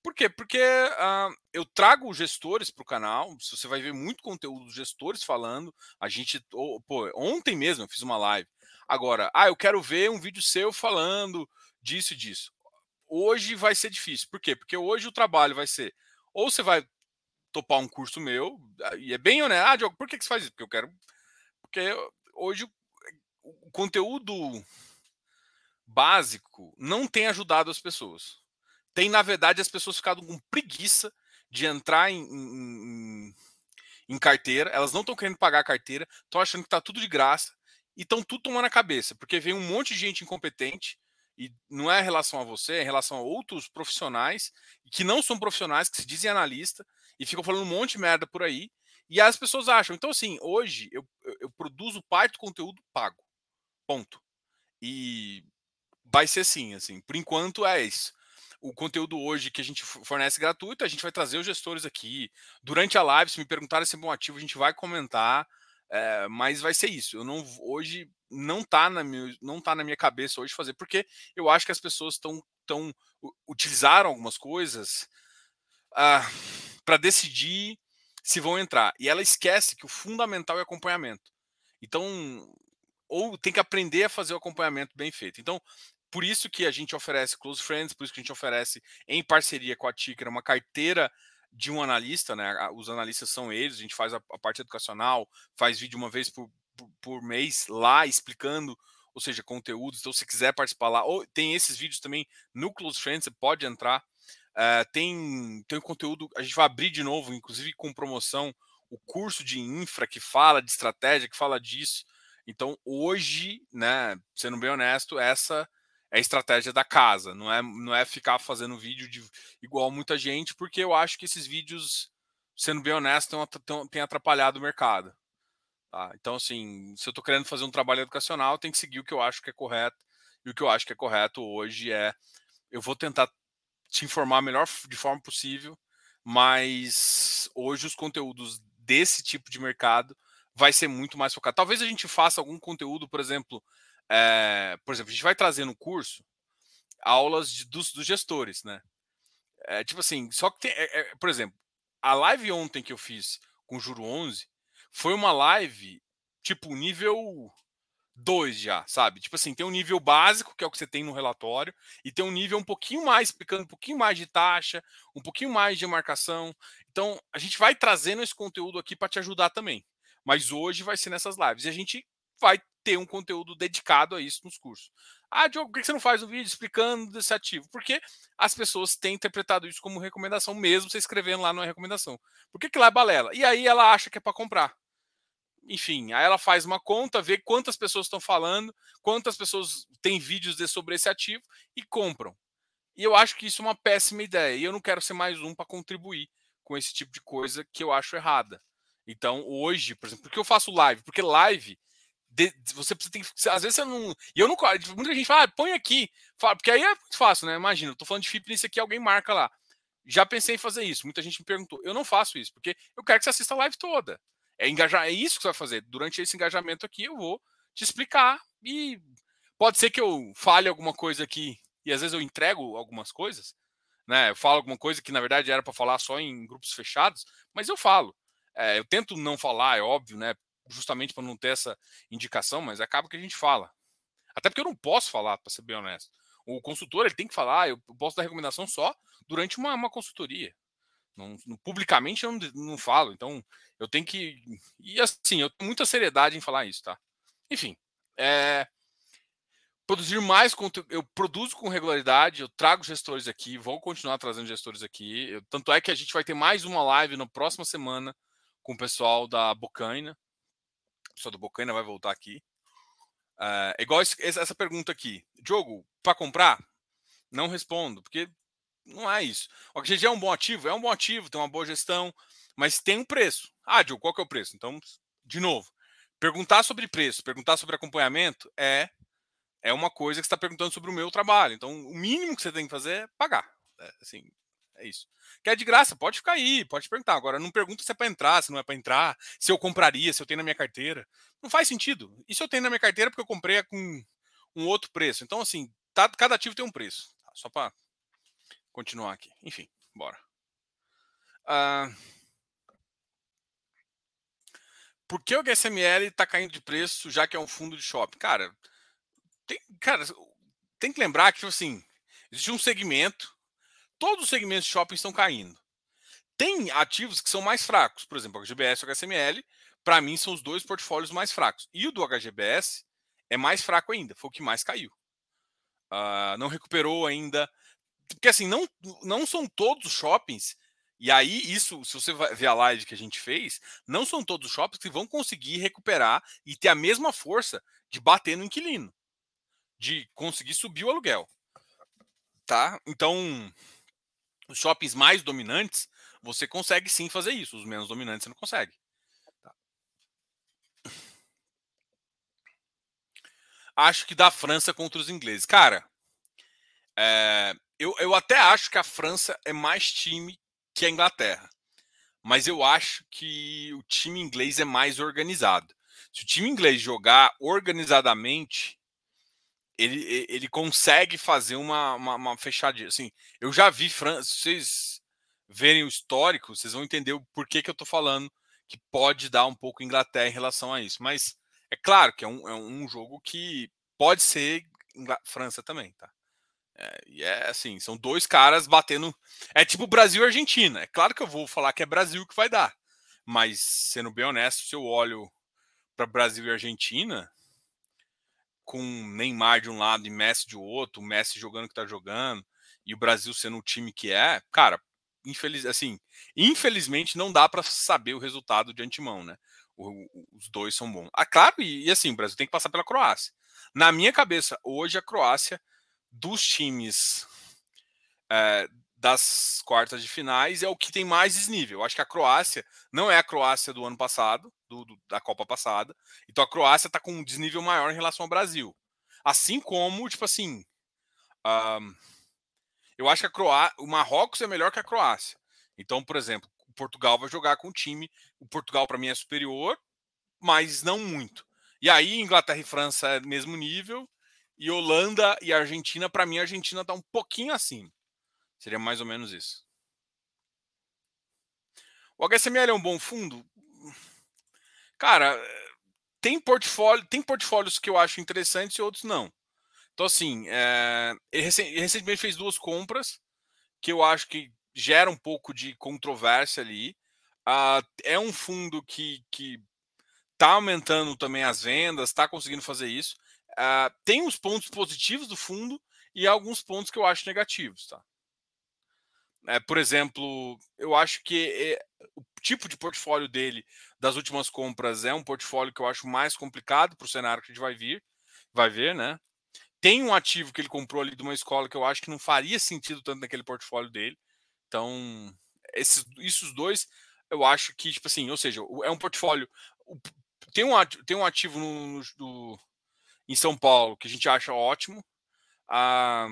Por quê? Porque uh, eu trago gestores para o canal. Você vai ver muito conteúdo dos gestores falando. A gente, oh, pô, ontem mesmo eu fiz uma live. Agora, ah, eu quero ver um vídeo seu falando disso e disso hoje vai ser difícil. Por quê? Porque hoje o trabalho vai ser ou você vai topar um curso meu, ah, e é bem honesto, ah, Diogo, por que, você faz isso? Porque eu quero. Porque hoje o conteúdo básico não tem ajudado as pessoas. Tem, na verdade, as pessoas ficado com preguiça de entrar em, em, em carteira, elas não estão querendo pagar a carteira, estão achando que está tudo de graça e estão tudo tomando a cabeça, porque vem um monte de gente incompetente e não é em relação a você, é em relação a outros profissionais que não são profissionais, que se dizem analista e ficam falando um monte de merda por aí. E as pessoas acham. Então, assim, hoje eu, eu produzo parte do conteúdo pago. Ponto. E vai ser assim, assim. Por enquanto é isso. O conteúdo hoje que a gente fornece gratuito, a gente vai trazer os gestores aqui. Durante a live, se me perguntarem se é bom ativo, a gente vai comentar. É, mas vai ser isso. Eu não hoje não tá na minha, não tá na minha cabeça hoje fazer, porque eu acho que as pessoas estão tão utilizaram algumas coisas ah, para decidir se vão entrar. E ela esquece que o fundamental é acompanhamento. Então, ou tem que aprender a fazer o acompanhamento bem feito. Então, por isso que a gente oferece Close Friends, por isso que a gente oferece em parceria com a Ticker uma carteira de um analista, né? Os analistas são eles, a gente faz a parte educacional, faz vídeo uma vez por, por, mês lá explicando, ou seja, conteúdos. Então, se quiser participar lá, ou tem esses vídeos também no Close Friends, você pode entrar. Uh, tem, tem conteúdo, a gente vai abrir de novo, inclusive com promoção, o curso de infra que fala de estratégia, que fala disso. Então, hoje, né, sendo bem honesto, essa é a estratégia da casa, não é, não é ficar fazendo vídeo de igual muita gente, porque eu acho que esses vídeos, sendo bem honesto, têm atrapalhado o mercado. Tá? Então, assim, se eu estou querendo fazer um trabalho educacional, tem que seguir o que eu acho que é correto. E o que eu acho que é correto hoje é eu vou tentar te informar melhor de forma possível, mas hoje os conteúdos desse tipo de mercado vai ser muito mais focado. Talvez a gente faça algum conteúdo, por exemplo, é, por exemplo, a gente vai trazer no curso aulas de, dos, dos, gestores, né? É, tipo assim, só que tem, é, é, por exemplo, a live ontem que eu fiz com o Juro 11 foi uma live tipo nível 2 já, sabe? Tipo assim, tem um nível básico, que é o que você tem no relatório, e tem um nível um pouquinho mais, explicando um pouquinho mais de taxa, um pouquinho mais de marcação. Então, a gente vai trazendo esse conteúdo aqui para te ajudar também. Mas hoje vai ser nessas lives. E a gente vai ter um conteúdo dedicado a isso nos cursos. Ah, Diogo, por que você não faz um vídeo explicando desse ativo? Porque as pessoas têm interpretado isso como recomendação, mesmo você escrevendo lá na recomendação. Por que, que lá é balela? E aí ela acha que é para comprar. Enfim, aí ela faz uma conta, vê quantas pessoas estão falando, quantas pessoas têm vídeos de sobre esse ativo e compram. E eu acho que isso é uma péssima ideia. E eu não quero ser mais um para contribuir com esse tipo de coisa que eu acho errada. Então, hoje, por exemplo, por que eu faço live? Porque live de, você tem às vezes você não e eu não muita gente fala ah, põe aqui fala, porque aí é muito fácil né imagina eu tô falando de fitness aqui alguém marca lá já pensei em fazer isso muita gente me perguntou eu não faço isso porque eu quero que você assista a live toda é engajar é isso que você vai fazer durante esse engajamento aqui eu vou te explicar e pode ser que eu fale alguma coisa aqui e às vezes eu entrego algumas coisas né eu falo alguma coisa que na verdade era para falar só em grupos fechados mas eu falo é, eu tento não falar é óbvio né justamente para não ter essa indicação, mas acaba que a gente fala. Até porque eu não posso falar, para ser bem honesto. O consultor ele tem que falar, eu posso dar recomendação só durante uma, uma consultoria. Não, publicamente eu não, não falo, então eu tenho que. E assim, eu tenho muita seriedade em falar isso, tá? Enfim, é, produzir mais conteúdo. Eu produzo com regularidade, eu trago gestores aqui, vou continuar trazendo gestores aqui. Eu, tanto é que a gente vai ter mais uma live na próxima semana com o pessoal da Bocaina, pessoal do Bocaina vai voltar aqui. Uh, é igual essa pergunta aqui. Diogo, para comprar? Não respondo, porque não é isso. O HGG é um bom ativo? É um bom ativo, tem uma boa gestão, mas tem um preço. Ah, Diogo, qual que é o preço? Então, de novo, perguntar sobre preço, perguntar sobre acompanhamento é é uma coisa que está perguntando sobre o meu trabalho. Então, o mínimo que você tem que fazer é pagar. É, assim, é isso. Quer de graça, pode ficar aí, pode perguntar. Agora, não pergunta se é para entrar, se não é para entrar, se eu compraria, se eu tenho na minha carteira. Não faz sentido. E se eu tenho na minha carteira porque eu comprei com um outro preço. Então, assim, tá, cada ativo tem um preço. Tá? Só para continuar aqui. Enfim, bora. Uh, por que o HSML está caindo de preço já que é um fundo de shopping? Cara, tem, cara, tem que lembrar que, tipo assim, existe um segmento todos os segmentos de shopping estão caindo. Tem ativos que são mais fracos, por exemplo, o HGBS e o HSML, para mim são os dois portfólios mais fracos. E o do HGBS é mais fraco ainda, foi o que mais caiu. Uh, não recuperou ainda. Porque assim, não, não são todos os shoppings, e aí isso, se você ver a live que a gente fez, não são todos os shoppings que vão conseguir recuperar e ter a mesma força de bater no inquilino, de conseguir subir o aluguel. Tá? Então, os shoppings mais dominantes, você consegue sim fazer isso. Os menos dominantes você não consegue. Tá. Acho que da França contra os ingleses. Cara, é, eu, eu até acho que a França é mais time que a Inglaterra. Mas eu acho que o time inglês é mais organizado. Se o time inglês jogar organizadamente, ele, ele consegue fazer uma, uma, uma fechadinha. Assim, eu já vi França. Se vocês verem o histórico, vocês vão entender o porquê que eu tô falando que pode dar um pouco Inglaterra em relação a isso. Mas é claro que é um, é um jogo que pode ser França também, tá? É, e é assim, são dois caras batendo. É tipo Brasil e Argentina. É claro que eu vou falar que é Brasil que vai dar. Mas, sendo bem honesto, se eu olho para Brasil e Argentina, com Neymar de um lado e Messi de outro, o Messi jogando o que tá jogando, e o Brasil sendo o time que é, cara, infeliz, assim, infelizmente não dá para saber o resultado de antemão, né? O, os dois são bons. Ah, claro, e, e, assim, o Brasil tem que passar pela Croácia. Na minha cabeça, hoje a Croácia, dos times é, das quartas de finais, é o que tem mais desnível. Eu acho que a Croácia não é a Croácia do ano passado, do, do, da Copa passada. Então a Croácia está com um desnível maior em relação ao Brasil. Assim como, tipo assim. Um, eu acho que a Croácia, o Marrocos é melhor que a Croácia. Então, por exemplo, o Portugal vai jogar com o time. O Portugal, para mim, é superior, mas não muito. E aí, Inglaterra e França é mesmo nível. E Holanda e Argentina, para mim, a Argentina está um pouquinho acima. Seria mais ou menos isso. O HSML é um bom fundo? Cara, tem portfólio, tem portfólios que eu acho interessantes e outros não. Então, assim, é, ele recentemente fez duas compras que eu acho que gera um pouco de controvérsia ali. Uh, é um fundo que está aumentando também as vendas, está conseguindo fazer isso. Uh, tem os pontos positivos do fundo e alguns pontos que eu acho negativos, tá? É, por exemplo, eu acho que é, o tipo de portfólio dele das últimas compras é um portfólio que eu acho mais complicado para o cenário que a gente vai vir, vai ver, né? Tem um ativo que ele comprou ali de uma escola que eu acho que não faria sentido tanto naquele portfólio dele. Então, esses esses dois, eu acho que, tipo assim, ou seja, é um portfólio. Tem um, tem um ativo no, no em São Paulo que a gente acha ótimo. Ah,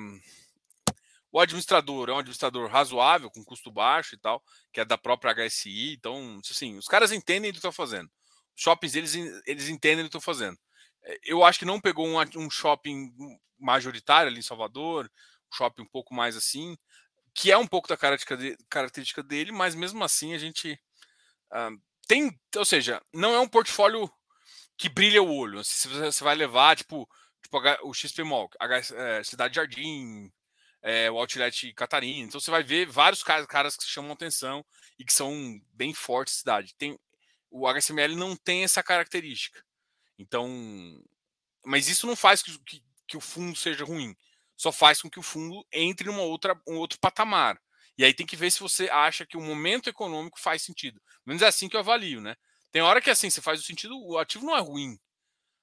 o administrador é um administrador razoável, com custo baixo e tal, que é da própria HSI. Então, assim, os caras entendem o que estão fazendo. Os shoppings, eles, eles entendem o que estão fazendo. É, eu acho que não pegou um, um shopping majoritário ali em Salvador, um shopping um pouco mais assim, que é um pouco da característica dele, mas mesmo assim a gente uh, tem, ou seja, não é um portfólio que brilha o olho. Se você vai levar, tipo, tipo o XP Mall, é, Cidade Jardim, é, o Outlet Catarina. Então você vai ver vários caras, que chamam atenção e que são bem fortes na cidade. Tem, o HSML não tem essa característica. Então, mas isso não faz que, que, que o fundo seja ruim. Só faz com que o fundo entre outra, um outro patamar. E aí tem que ver se você acha que o momento econômico faz sentido. Menos é assim que eu avalio, né? Tem hora que assim, você faz o sentido, o ativo não é ruim.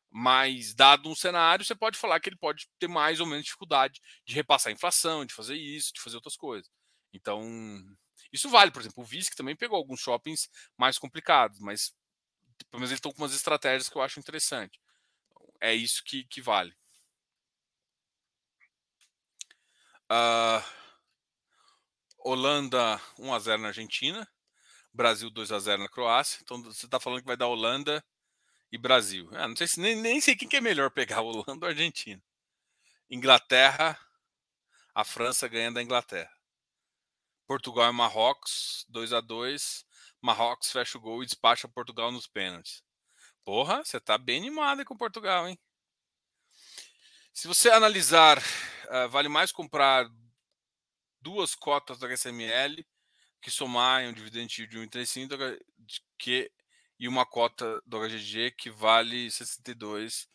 Mas, dado um cenário, você pode falar que ele pode ter mais ou menos dificuldade de repassar a inflação, de fazer isso, de fazer outras coisas. Então, isso vale, por exemplo, o VISC também pegou alguns shoppings mais complicados, mas pelo menos eles estão com umas estratégias que eu acho interessante. É isso que, que vale. Uh, Holanda 1x0 na Argentina. Brasil 2x0 na Croácia. Então você está falando que vai dar Holanda e Brasil. Ah, não sei se nem, nem sei quem que é melhor pegar, Holanda ou Argentina. Inglaterra, a França ganha da Inglaterra. Portugal e Marrocos, 2 a 2 Marrocos fecha o gol e despacha Portugal nos pênaltis. Porra, você tá bem animado com Portugal, hein? Se você analisar, uh, vale mais comprar duas cotas do HSML que somar em um dividendo de 1,35 que e uma cota do HGG que vale 62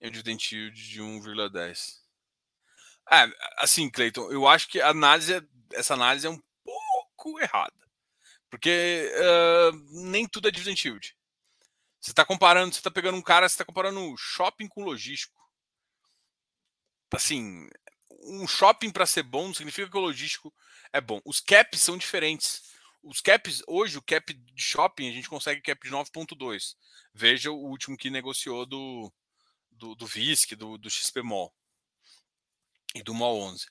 em um dividend yield de 1,10. É, assim, Cleiton, eu acho que a análise, é, essa análise é um pouco errada. Porque uh, nem tudo é dividend yield. Você está comparando, você está pegando um cara, você está comparando shopping com logístico. Assim, um shopping para ser bom não significa que o logístico é bom. Os caps são diferentes os caps, hoje, o cap de shopping, a gente consegue cap de 9,2. Veja o último que negociou do, do, do VISC, do, do Mall e do Mall 11.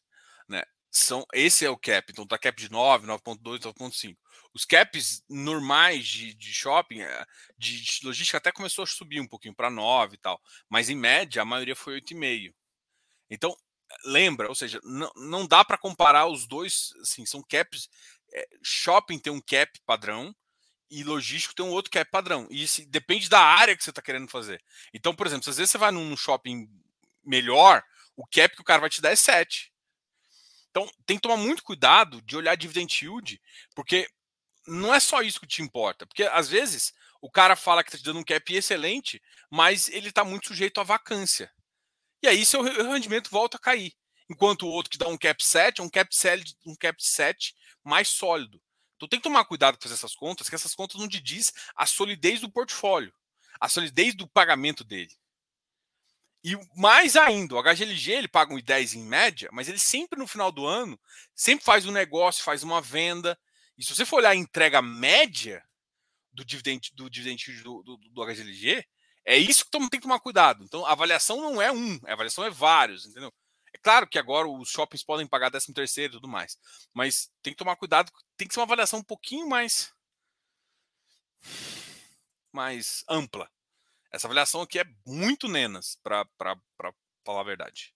Né? São, esse é o cap, então tá cap de 9, 9.2, 9.5. Os caps normais de, de shopping, eh, de, de logística, até começou a subir um pouquinho para 9 e tal, mas em média a maioria foi 8,5. Então, lembra, ou seja, não, não dá para comparar os dois, assim, são caps é, shopping tem um cap padrão e logístico tem um outro cap padrão. E isso depende da área que você está querendo fazer. Então, por exemplo, às vezes você vai num shopping melhor, o cap que o cara vai te dar é 7. Então, tem que tomar muito cuidado de olhar dividend yield, porque não é só isso que te importa. Porque, às vezes, o cara fala que está te dando um cap excelente, mas ele está muito sujeito à vacância. E aí, seu rendimento volta a cair. Enquanto o outro que dá um cap 7 é um cap 7, um cap 7 mais sólido. Então tem que tomar cuidado com fazer essas contas, que essas contas não te diz a solidez do portfólio, a solidez do pagamento dele. E mais ainda, o HGLG ele paga um 10 em média, mas ele sempre no final do ano, sempre faz um negócio, faz uma venda. E se você for olhar a entrega média do dividend do, dividend do, do, do HGLG, é isso que tem que tomar cuidado. Então, a avaliação não é um, a avaliação é vários, entendeu? É claro que agora os shoppings podem pagar 13 terceiro e tudo mais, mas tem que tomar cuidado, tem que ser uma avaliação um pouquinho mais mais ampla. Essa avaliação aqui é muito nenas, para falar a verdade.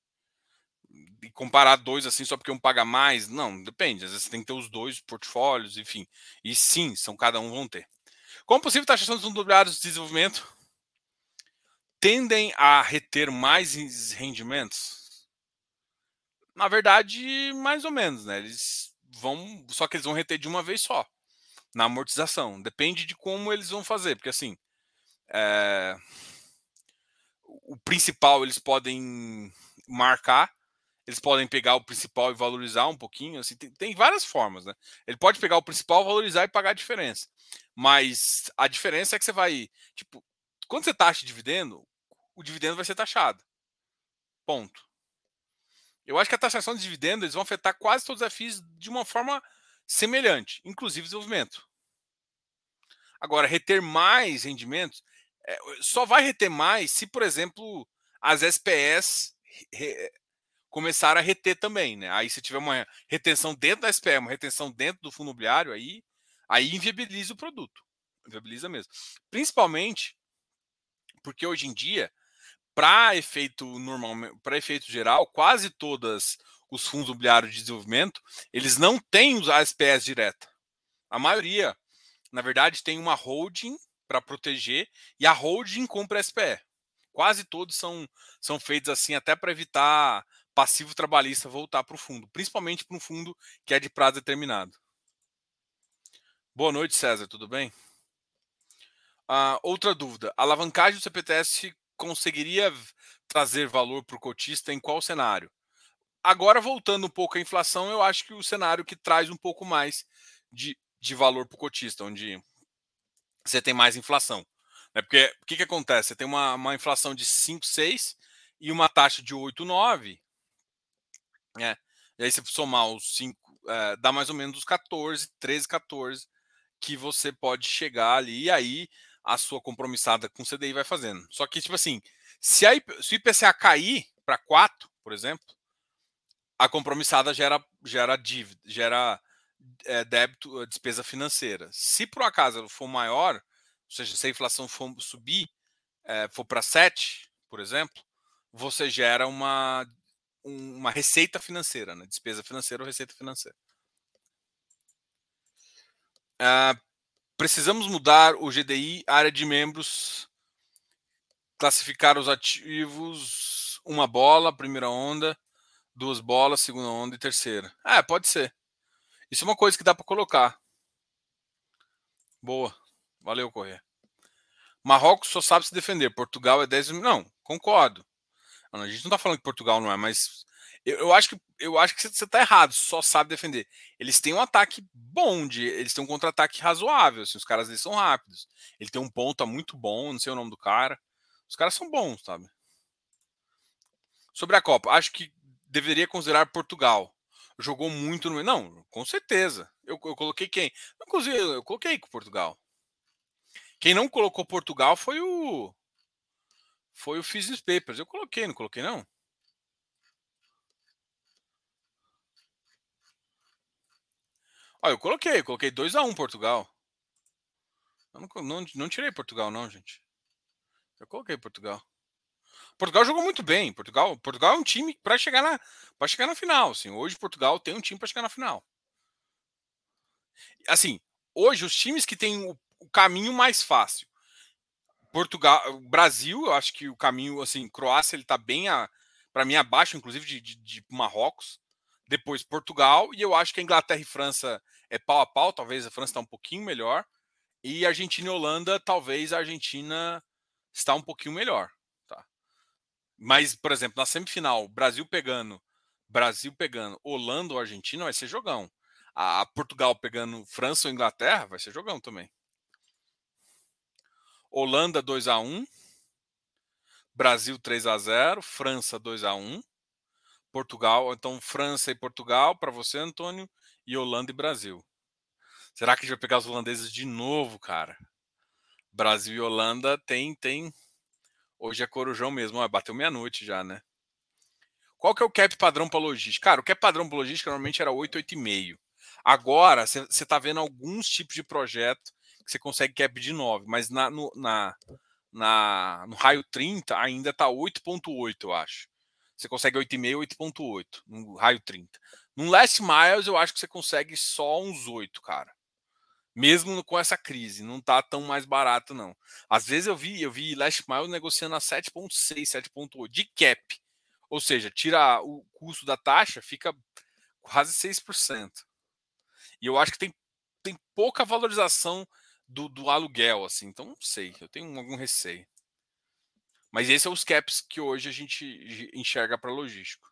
E comparar dois assim só porque um paga mais, não, depende. Às vezes tem que ter os dois portfólios, enfim. E sim, são cada um vão ter. Como possível taxação dos imobiliários de desenvolvimento tendem a reter mais rendimentos? Na verdade, mais ou menos, né? Eles vão, só que eles vão reter de uma vez só na amortização. Depende de como eles vão fazer, porque assim, é, o principal eles podem marcar, eles podem pegar o principal e valorizar um pouquinho. Assim, tem, tem, várias formas, né? Ele pode pegar o principal, valorizar e pagar a diferença. Mas a diferença é que você vai. Tipo, quando você taxa dividendo, o dividendo vai ser taxado. Ponto. Eu acho que a taxação de dividendo eles vão afetar quase todos os FIIs de uma forma semelhante, inclusive desenvolvimento. Agora, reter mais rendimentos é, só vai reter mais se, por exemplo, as SPS re, a reter também, né? Aí se tiver uma retenção dentro da SPE, uma retenção dentro do fundo imobiliário, aí, aí inviabiliza o produto. Inviabiliza mesmo. Principalmente porque hoje em dia, para efeito normal, para efeito geral, quase todas os fundos imobiliários de desenvolvimento, eles não têm a SPS direta. A maioria, na verdade, tem uma holding para proteger e a holding compra SPE. Quase todos são, são feitos assim, até para evitar passivo trabalhista voltar para o fundo, principalmente para um fundo que é de prazo determinado. Boa noite, César, tudo bem? Uh, outra dúvida: a alavancagem do CPTS conseguiria trazer valor para o cotista em qual cenário? Agora, voltando um pouco à inflação, eu acho que o cenário que traz um pouco mais de, de valor para o cotista, onde você tem mais inflação. Né? Porque o que, que acontece? Você tem uma, uma inflação de 5, 6 e uma taxa de 8, 9. Né? E aí você somar os 5, é, dá mais ou menos os 14, 13, 14 que você pode chegar ali e aí a sua compromissada com CDI vai fazendo. Só que, tipo assim, se, a, se o IPCA cair para 4, por exemplo, a compromissada gera, gera dívida, gera é, débito, eh, despesa financeira. Se por acaso ela for maior, ou seja, se a inflação for subir, é, for para 7, por exemplo, você gera uma, uma receita financeira, né? despesa financeira ou receita financeira. É, precisamos mudar o GDI, área de membros, classificar os ativos, uma bola, primeira onda, duas bolas, segunda onda e terceira. É, pode ser. Isso é uma coisa que dá para colocar. Boa. Valeu, Corrêa. Marrocos só sabe se defender. Portugal é 10 Não, concordo. A gente não está falando que Portugal não é, mas eu, eu, acho que eu acho que você está errado. Só sabe defender. Eles têm um ataque bom, de, eles têm um contra-ataque razoável. Assim, os caras deles são rápidos. Ele tem um ponta muito bom, não sei o nome do cara. Os caras são bons, sabe? Sobre a Copa, acho que deveria considerar Portugal jogou muito no. Não, com certeza. Eu, eu coloquei quem? Inclusive, eu coloquei com Portugal. Quem não colocou Portugal foi o. Foi o Physics Papers. Eu coloquei, não coloquei, não? Olha, eu coloquei, coloquei 2x1 um Portugal. Eu não, não, não tirei Portugal, não, gente. Eu coloquei Portugal. Portugal jogou muito bem. Portugal, Portugal é um time para chegar na para chegar na final. Assim, hoje Portugal tem um time para chegar na final. Assim, hoje os times que têm o, o caminho mais fácil. Portugal, Brasil, eu acho que o caminho assim, Croácia ele está bem a para mim abaixo, inclusive, de, de, de, Marrocos. Depois Portugal, e eu acho que a Inglaterra e França é pau a pau, talvez a França está um pouquinho melhor. E Argentina e Holanda, talvez a Argentina está um pouquinho melhor. Tá? Mas, por exemplo, na semifinal, Brasil pegando, Brasil pegando Holanda ou Argentina, vai ser jogão. A Portugal pegando França ou Inglaterra, vai ser jogão também. Holanda 2 a 1 Brasil 3 a 0 França 2 a 1 Portugal, então França e Portugal para você, Antônio, e Holanda e Brasil. Será que a gente vai pegar os holandeses de novo, cara? Brasil e Holanda tem, tem. Hoje é Corujão mesmo, ó, bateu meia-noite já, né? Qual que é o cap padrão para logística? Cara, o cap padrão para logística normalmente era 8, 8,5. Agora, você está vendo alguns tipos de projeto que você consegue cap de 9, mas na, no, na, na, no raio 30 ainda está 8,8, eu acho. Você consegue 8,5, 8,8 no raio 30. No last miles, eu acho que você consegue só uns 8, cara. Mesmo com essa crise, não tá tão mais barato, não. Às vezes eu vi, eu vi last mile negociando a 7,6, 7,8 de cap. Ou seja, tira o custo da taxa, fica quase 6%. E eu acho que tem, tem pouca valorização do, do aluguel, assim. Então, não sei, eu tenho algum receio. Mas esses são os caps que hoje a gente enxerga para logístico.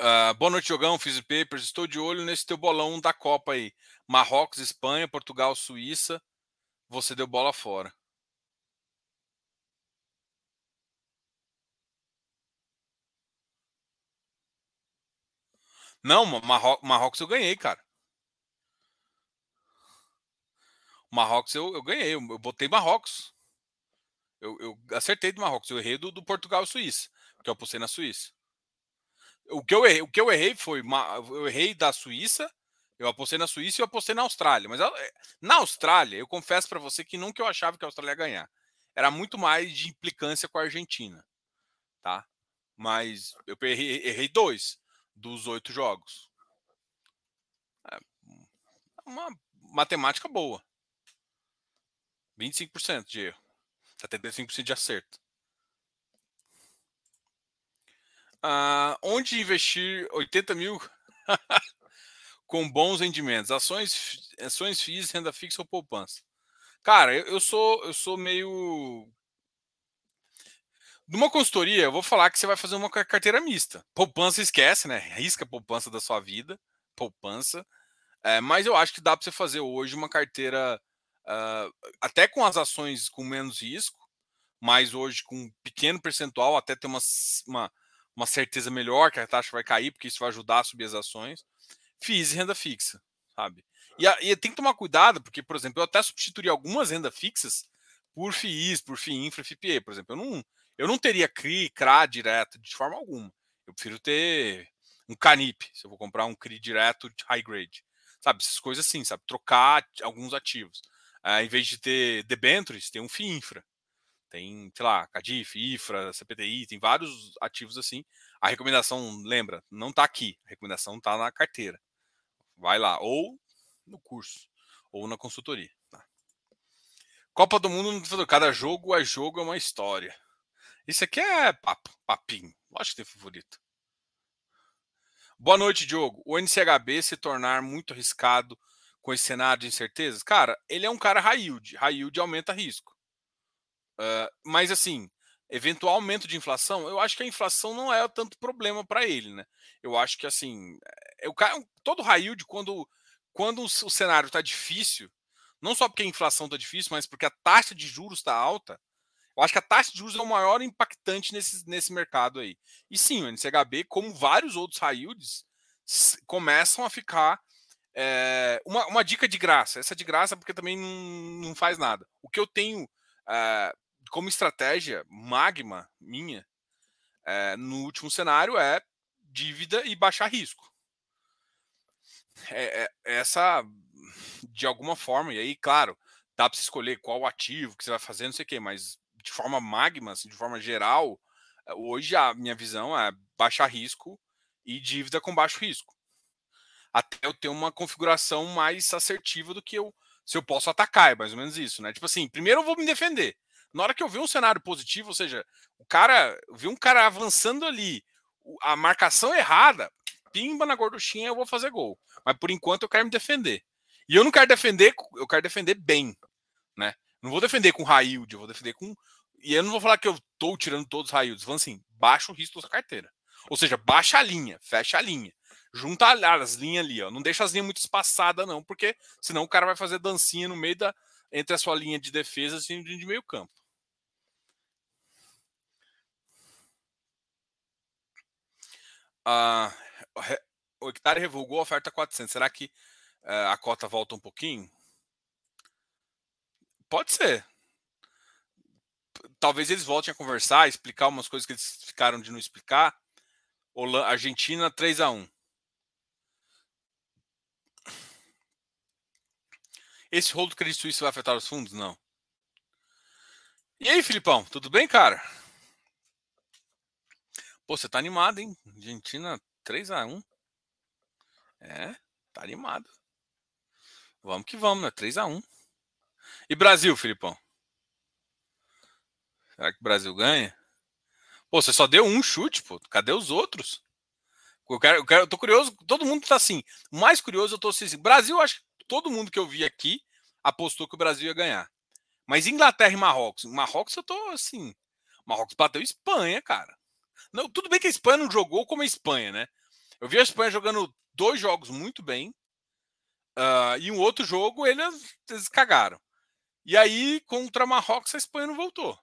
Uh, boa noite, Jogão. Fiz Papers. Estou de olho nesse teu bolão da Copa aí. Marrocos, Espanha, Portugal, Suíça. Você deu bola fora. Não, Marro Marrocos eu ganhei, cara. Marrocos eu, eu ganhei, eu, eu botei Marrocos. Eu, eu, acertei do Marrocos, eu errei do, do Portugal e Suíça, porque eu apostei na Suíça. O que eu errei, o que eu errei foi, eu errei da Suíça, eu apostei na Suíça e eu apostei na Austrália. Mas eh, na Austrália, eu confesso para você que nunca eu achava que a Austrália ia ganhar. Era muito mais de implicância com a Argentina, tá? Mas eu errei, errei dois dos oito jogos. É uma matemática boa. 25% de erro. 75% de acerto. Ah, onde investir 80 mil com bons rendimentos? Ações, ações FIIs, renda fixa ou poupança? Cara, eu, eu sou eu sou meio numa consultoria, eu vou falar que você vai fazer uma carteira mista. Poupança esquece, né? Risca a poupança da sua vida, poupança. É, mas eu acho que dá para você fazer hoje uma carteira uh, até com as ações com menos risco, mas hoje com um pequeno percentual, até ter uma, uma, uma certeza melhor que a taxa vai cair, porque isso vai ajudar a subir as ações. FIIs e renda fixa, sabe? E, e tem que tomar cuidado, porque, por exemplo, eu até substituiria algumas rendas fixas por FIIs, por FII Infra, FIPE, por exemplo. Eu não, eu não teria CRI, CRA direto de forma alguma. Eu prefiro ter um CANIP, se eu vou comprar um CRI direto de high grade. Sabe, essas coisas assim, sabe? Trocar alguns ativos. Ah, em vez de ter debentures, tem um FII infra. Tem, sei lá, CADIF, IFRA, CPTI, tem vários ativos assim. A recomendação, lembra, não está aqui. A recomendação está na carteira. Vai lá, ou no curso, ou na consultoria. Tá? Copa do Mundo, cada jogo é jogo, é uma história. Isso aqui é papo, papinho. Lógico que tem favorito. Boa noite, Diogo. O NCHB se tornar muito arriscado com esse cenário de incertezas? Cara, ele é um cara high yield. High yield aumenta risco. Uh, mas assim, eventual aumento de inflação, eu acho que a inflação não é tanto problema para ele, né? Eu acho que assim, é, o cara, todo yield, quando, quando o cenário está difícil, não só porque a inflação está difícil, mas porque a taxa de juros está alta, eu acho que a taxa de juros é o maior impactante nesse, nesse mercado aí. E sim, o NCHB, como vários outros yields, começam a ficar é, uma, uma, dica de graça. Essa de graça porque também não, não faz nada. O que eu tenho é, como estratégia magma minha é, no último cenário é dívida e baixar risco. É, essa, de alguma forma, e aí, claro, dá para você escolher qual ativo que você vai fazer, não sei o quê, mas de forma magma, assim, de forma geral, hoje a minha visão é baixar risco e dívida com baixo risco até eu ter uma configuração mais assertiva do que eu se eu posso atacar, é mais ou menos isso, né? Tipo assim, primeiro eu vou me defender. Na hora que eu vi um cenário positivo, ou seja, o cara, vi um cara avançando ali, a marcação errada, pimba na gorduchinha, eu vou fazer gol. Mas por enquanto eu quero me defender. E eu não quero defender, eu quero defender bem, né? Não vou defender com Railde, eu vou defender com. E eu não vou falar que eu estou tirando todos os Raildes, falando assim, baixa o risco da sua carteira. Ou seja, baixa a linha, fecha a linha. Junta as linhas ali, ó. Não deixa as linhas muito espaçadas, não, porque senão o cara vai fazer dancinha no meio da. entre a sua linha de defesa e assim, de meio campo. Ah, o hectare revogou a oferta 400. Será que uh, a cota volta um pouquinho? Pode ser. Talvez eles voltem a conversar, explicar umas coisas que eles ficaram de não explicar. Argentina 3 a 1 Esse rolo do Credit Suisse vai afetar os fundos? Não. E aí, Filipão, tudo bem, cara? Pô, você tá animado, hein? Argentina 3 a 1 É, tá animado. Vamos que vamos, né? 3 a 1 E Brasil, Filipão? Será que o Brasil ganha? Pô, você só deu um chute, pô. Cadê os outros? Eu, quero, eu, quero, eu tô curioso. Todo mundo tá assim. Mais curioso, eu tô assim. Brasil, acho que todo mundo que eu vi aqui apostou que o Brasil ia ganhar. Mas Inglaterra e Marrocos. Marrocos, eu tô assim. Marrocos bateu Espanha, cara. Não, tudo bem que a Espanha não jogou como a Espanha, né? Eu vi a Espanha jogando dois jogos muito bem. Uh, e um outro jogo eles, eles cagaram. E aí, contra Marrocos, a Espanha não voltou.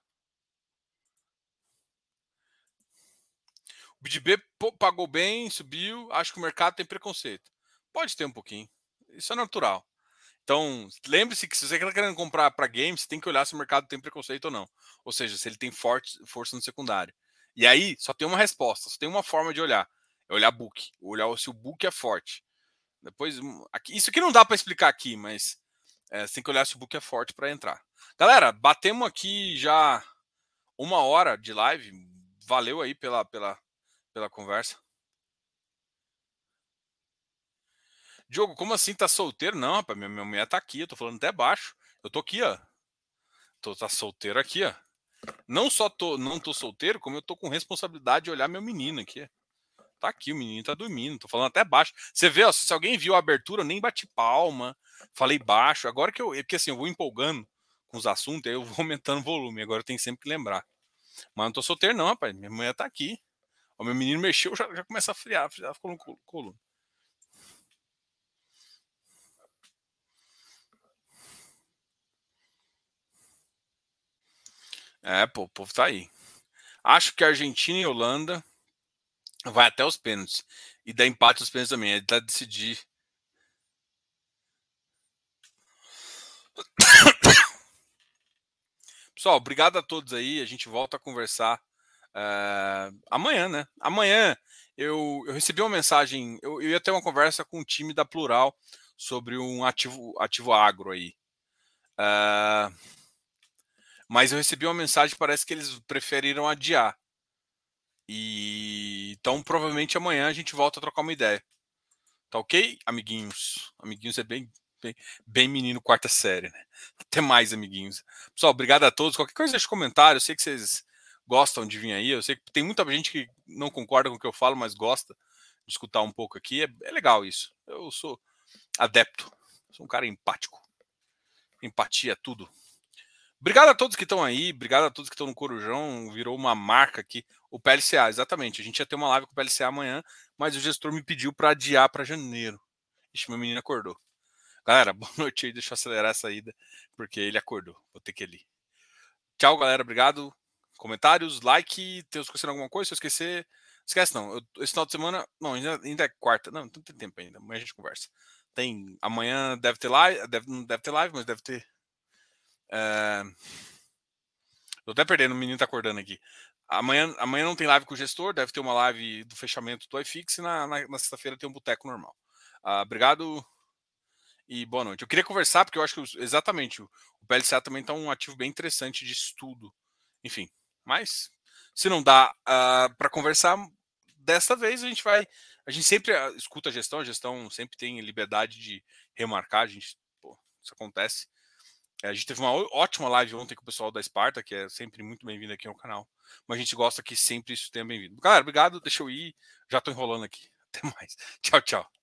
O BDB pagou bem, subiu. Acho que o mercado tem preconceito. Pode ter um pouquinho. Isso é natural. Então, lembre-se que se você está querendo comprar para games, você tem que olhar se o mercado tem preconceito ou não. Ou seja, se ele tem forte, força no secundário. E aí, só tem uma resposta, só tem uma forma de olhar. É olhar book. Olhar se o book é forte. Depois, hum, aqui, isso aqui não dá para explicar aqui, mas é, você tem que olhar se o book é forte para entrar. Galera, batemos aqui já uma hora de live. Valeu aí pela, pela, pela conversa. Diogo, como assim tá solteiro? Não, rapaz, minha, minha mulher tá aqui, eu tô falando até baixo. Eu tô aqui, ó. Tô tá solteiro aqui, ó. Não só tô, não tô solteiro, como eu tô com responsabilidade de olhar meu menino aqui. Tá aqui, o menino tá dormindo, tô falando até baixo. Você vê, ó, se alguém viu a abertura, eu nem bati palma, falei baixo. Agora que eu, é porque assim, eu vou empolgando com os assuntos, aí eu vou aumentando o volume. Agora eu tenho sempre que lembrar. Mas não tô solteiro, não, rapaz. Minha mulher tá aqui. O meu menino mexeu, já, já começa a friar, já ficou no colo. É, pô, o povo tá aí. Acho que a Argentina e Holanda vai até os pênaltis. E dá empate os pênaltis também. Ele tá decidir. Pessoal, obrigado a todos aí. A gente volta a conversar uh, amanhã, né? Amanhã eu, eu recebi uma mensagem. Eu, eu, ia ter uma conversa com o time da Plural sobre um ativo, ativo agro aí. Uh, mas eu recebi uma mensagem, parece que eles preferiram adiar. E então provavelmente amanhã a gente volta a trocar uma ideia. Tá ok, amiguinhos? Amiguinhos é bem, bem, bem menino quarta série, né? Até mais, amiguinhos. Pessoal, obrigado a todos. Qualquer coisa deixa comentário. Eu sei que vocês gostam de vir aí. Eu sei que tem muita gente que não concorda com o que eu falo, mas gosta de escutar um pouco aqui. É, é legal isso. Eu sou adepto. Sou um cara empático. Empatia é tudo. Obrigado a todos que estão aí, obrigado a todos que estão no Corujão, virou uma marca aqui. O PLCA, exatamente. A gente ia ter uma live com o PLCA amanhã, mas o gestor me pediu para adiar para janeiro. Ixi, meu menino acordou. Galera, boa noite aí, deixa eu acelerar a saída, porque ele acordou. Vou ter que ir. Tchau, galera, obrigado. Comentários, like, tem esquecendo alguma coisa? Se eu esquecer, esquece não. Eu, esse final de semana, não, ainda, ainda é quarta. Não, não tem tempo ainda. Amanhã a gente conversa. Tem, amanhã deve ter live, deve, não deve ter live, mas deve ter Tô até perdendo, o menino tá acordando aqui. Amanhã, amanhã não tem live com o gestor, deve ter uma live do fechamento do iFix e na, na, na sexta-feira tem um boteco normal. Uh, obrigado e boa noite. Eu queria conversar, porque eu acho que exatamente o, o PLCA também está um ativo bem interessante de estudo. Enfim, mas se não dá uh, ah, para conversar, desta vez a gente vai. A gente sempre escuta a gestão, a gestão sempre tem liberdade de remarcar, a gente, pô, isso acontece. É, a gente teve uma ótima live ontem com o pessoal da Esparta, que é sempre muito bem-vindo aqui no canal. Mas a gente gosta que sempre isso tenha bem-vindo. Galera, obrigado. Deixa eu ir. Já estou enrolando aqui. Até mais. Tchau, tchau.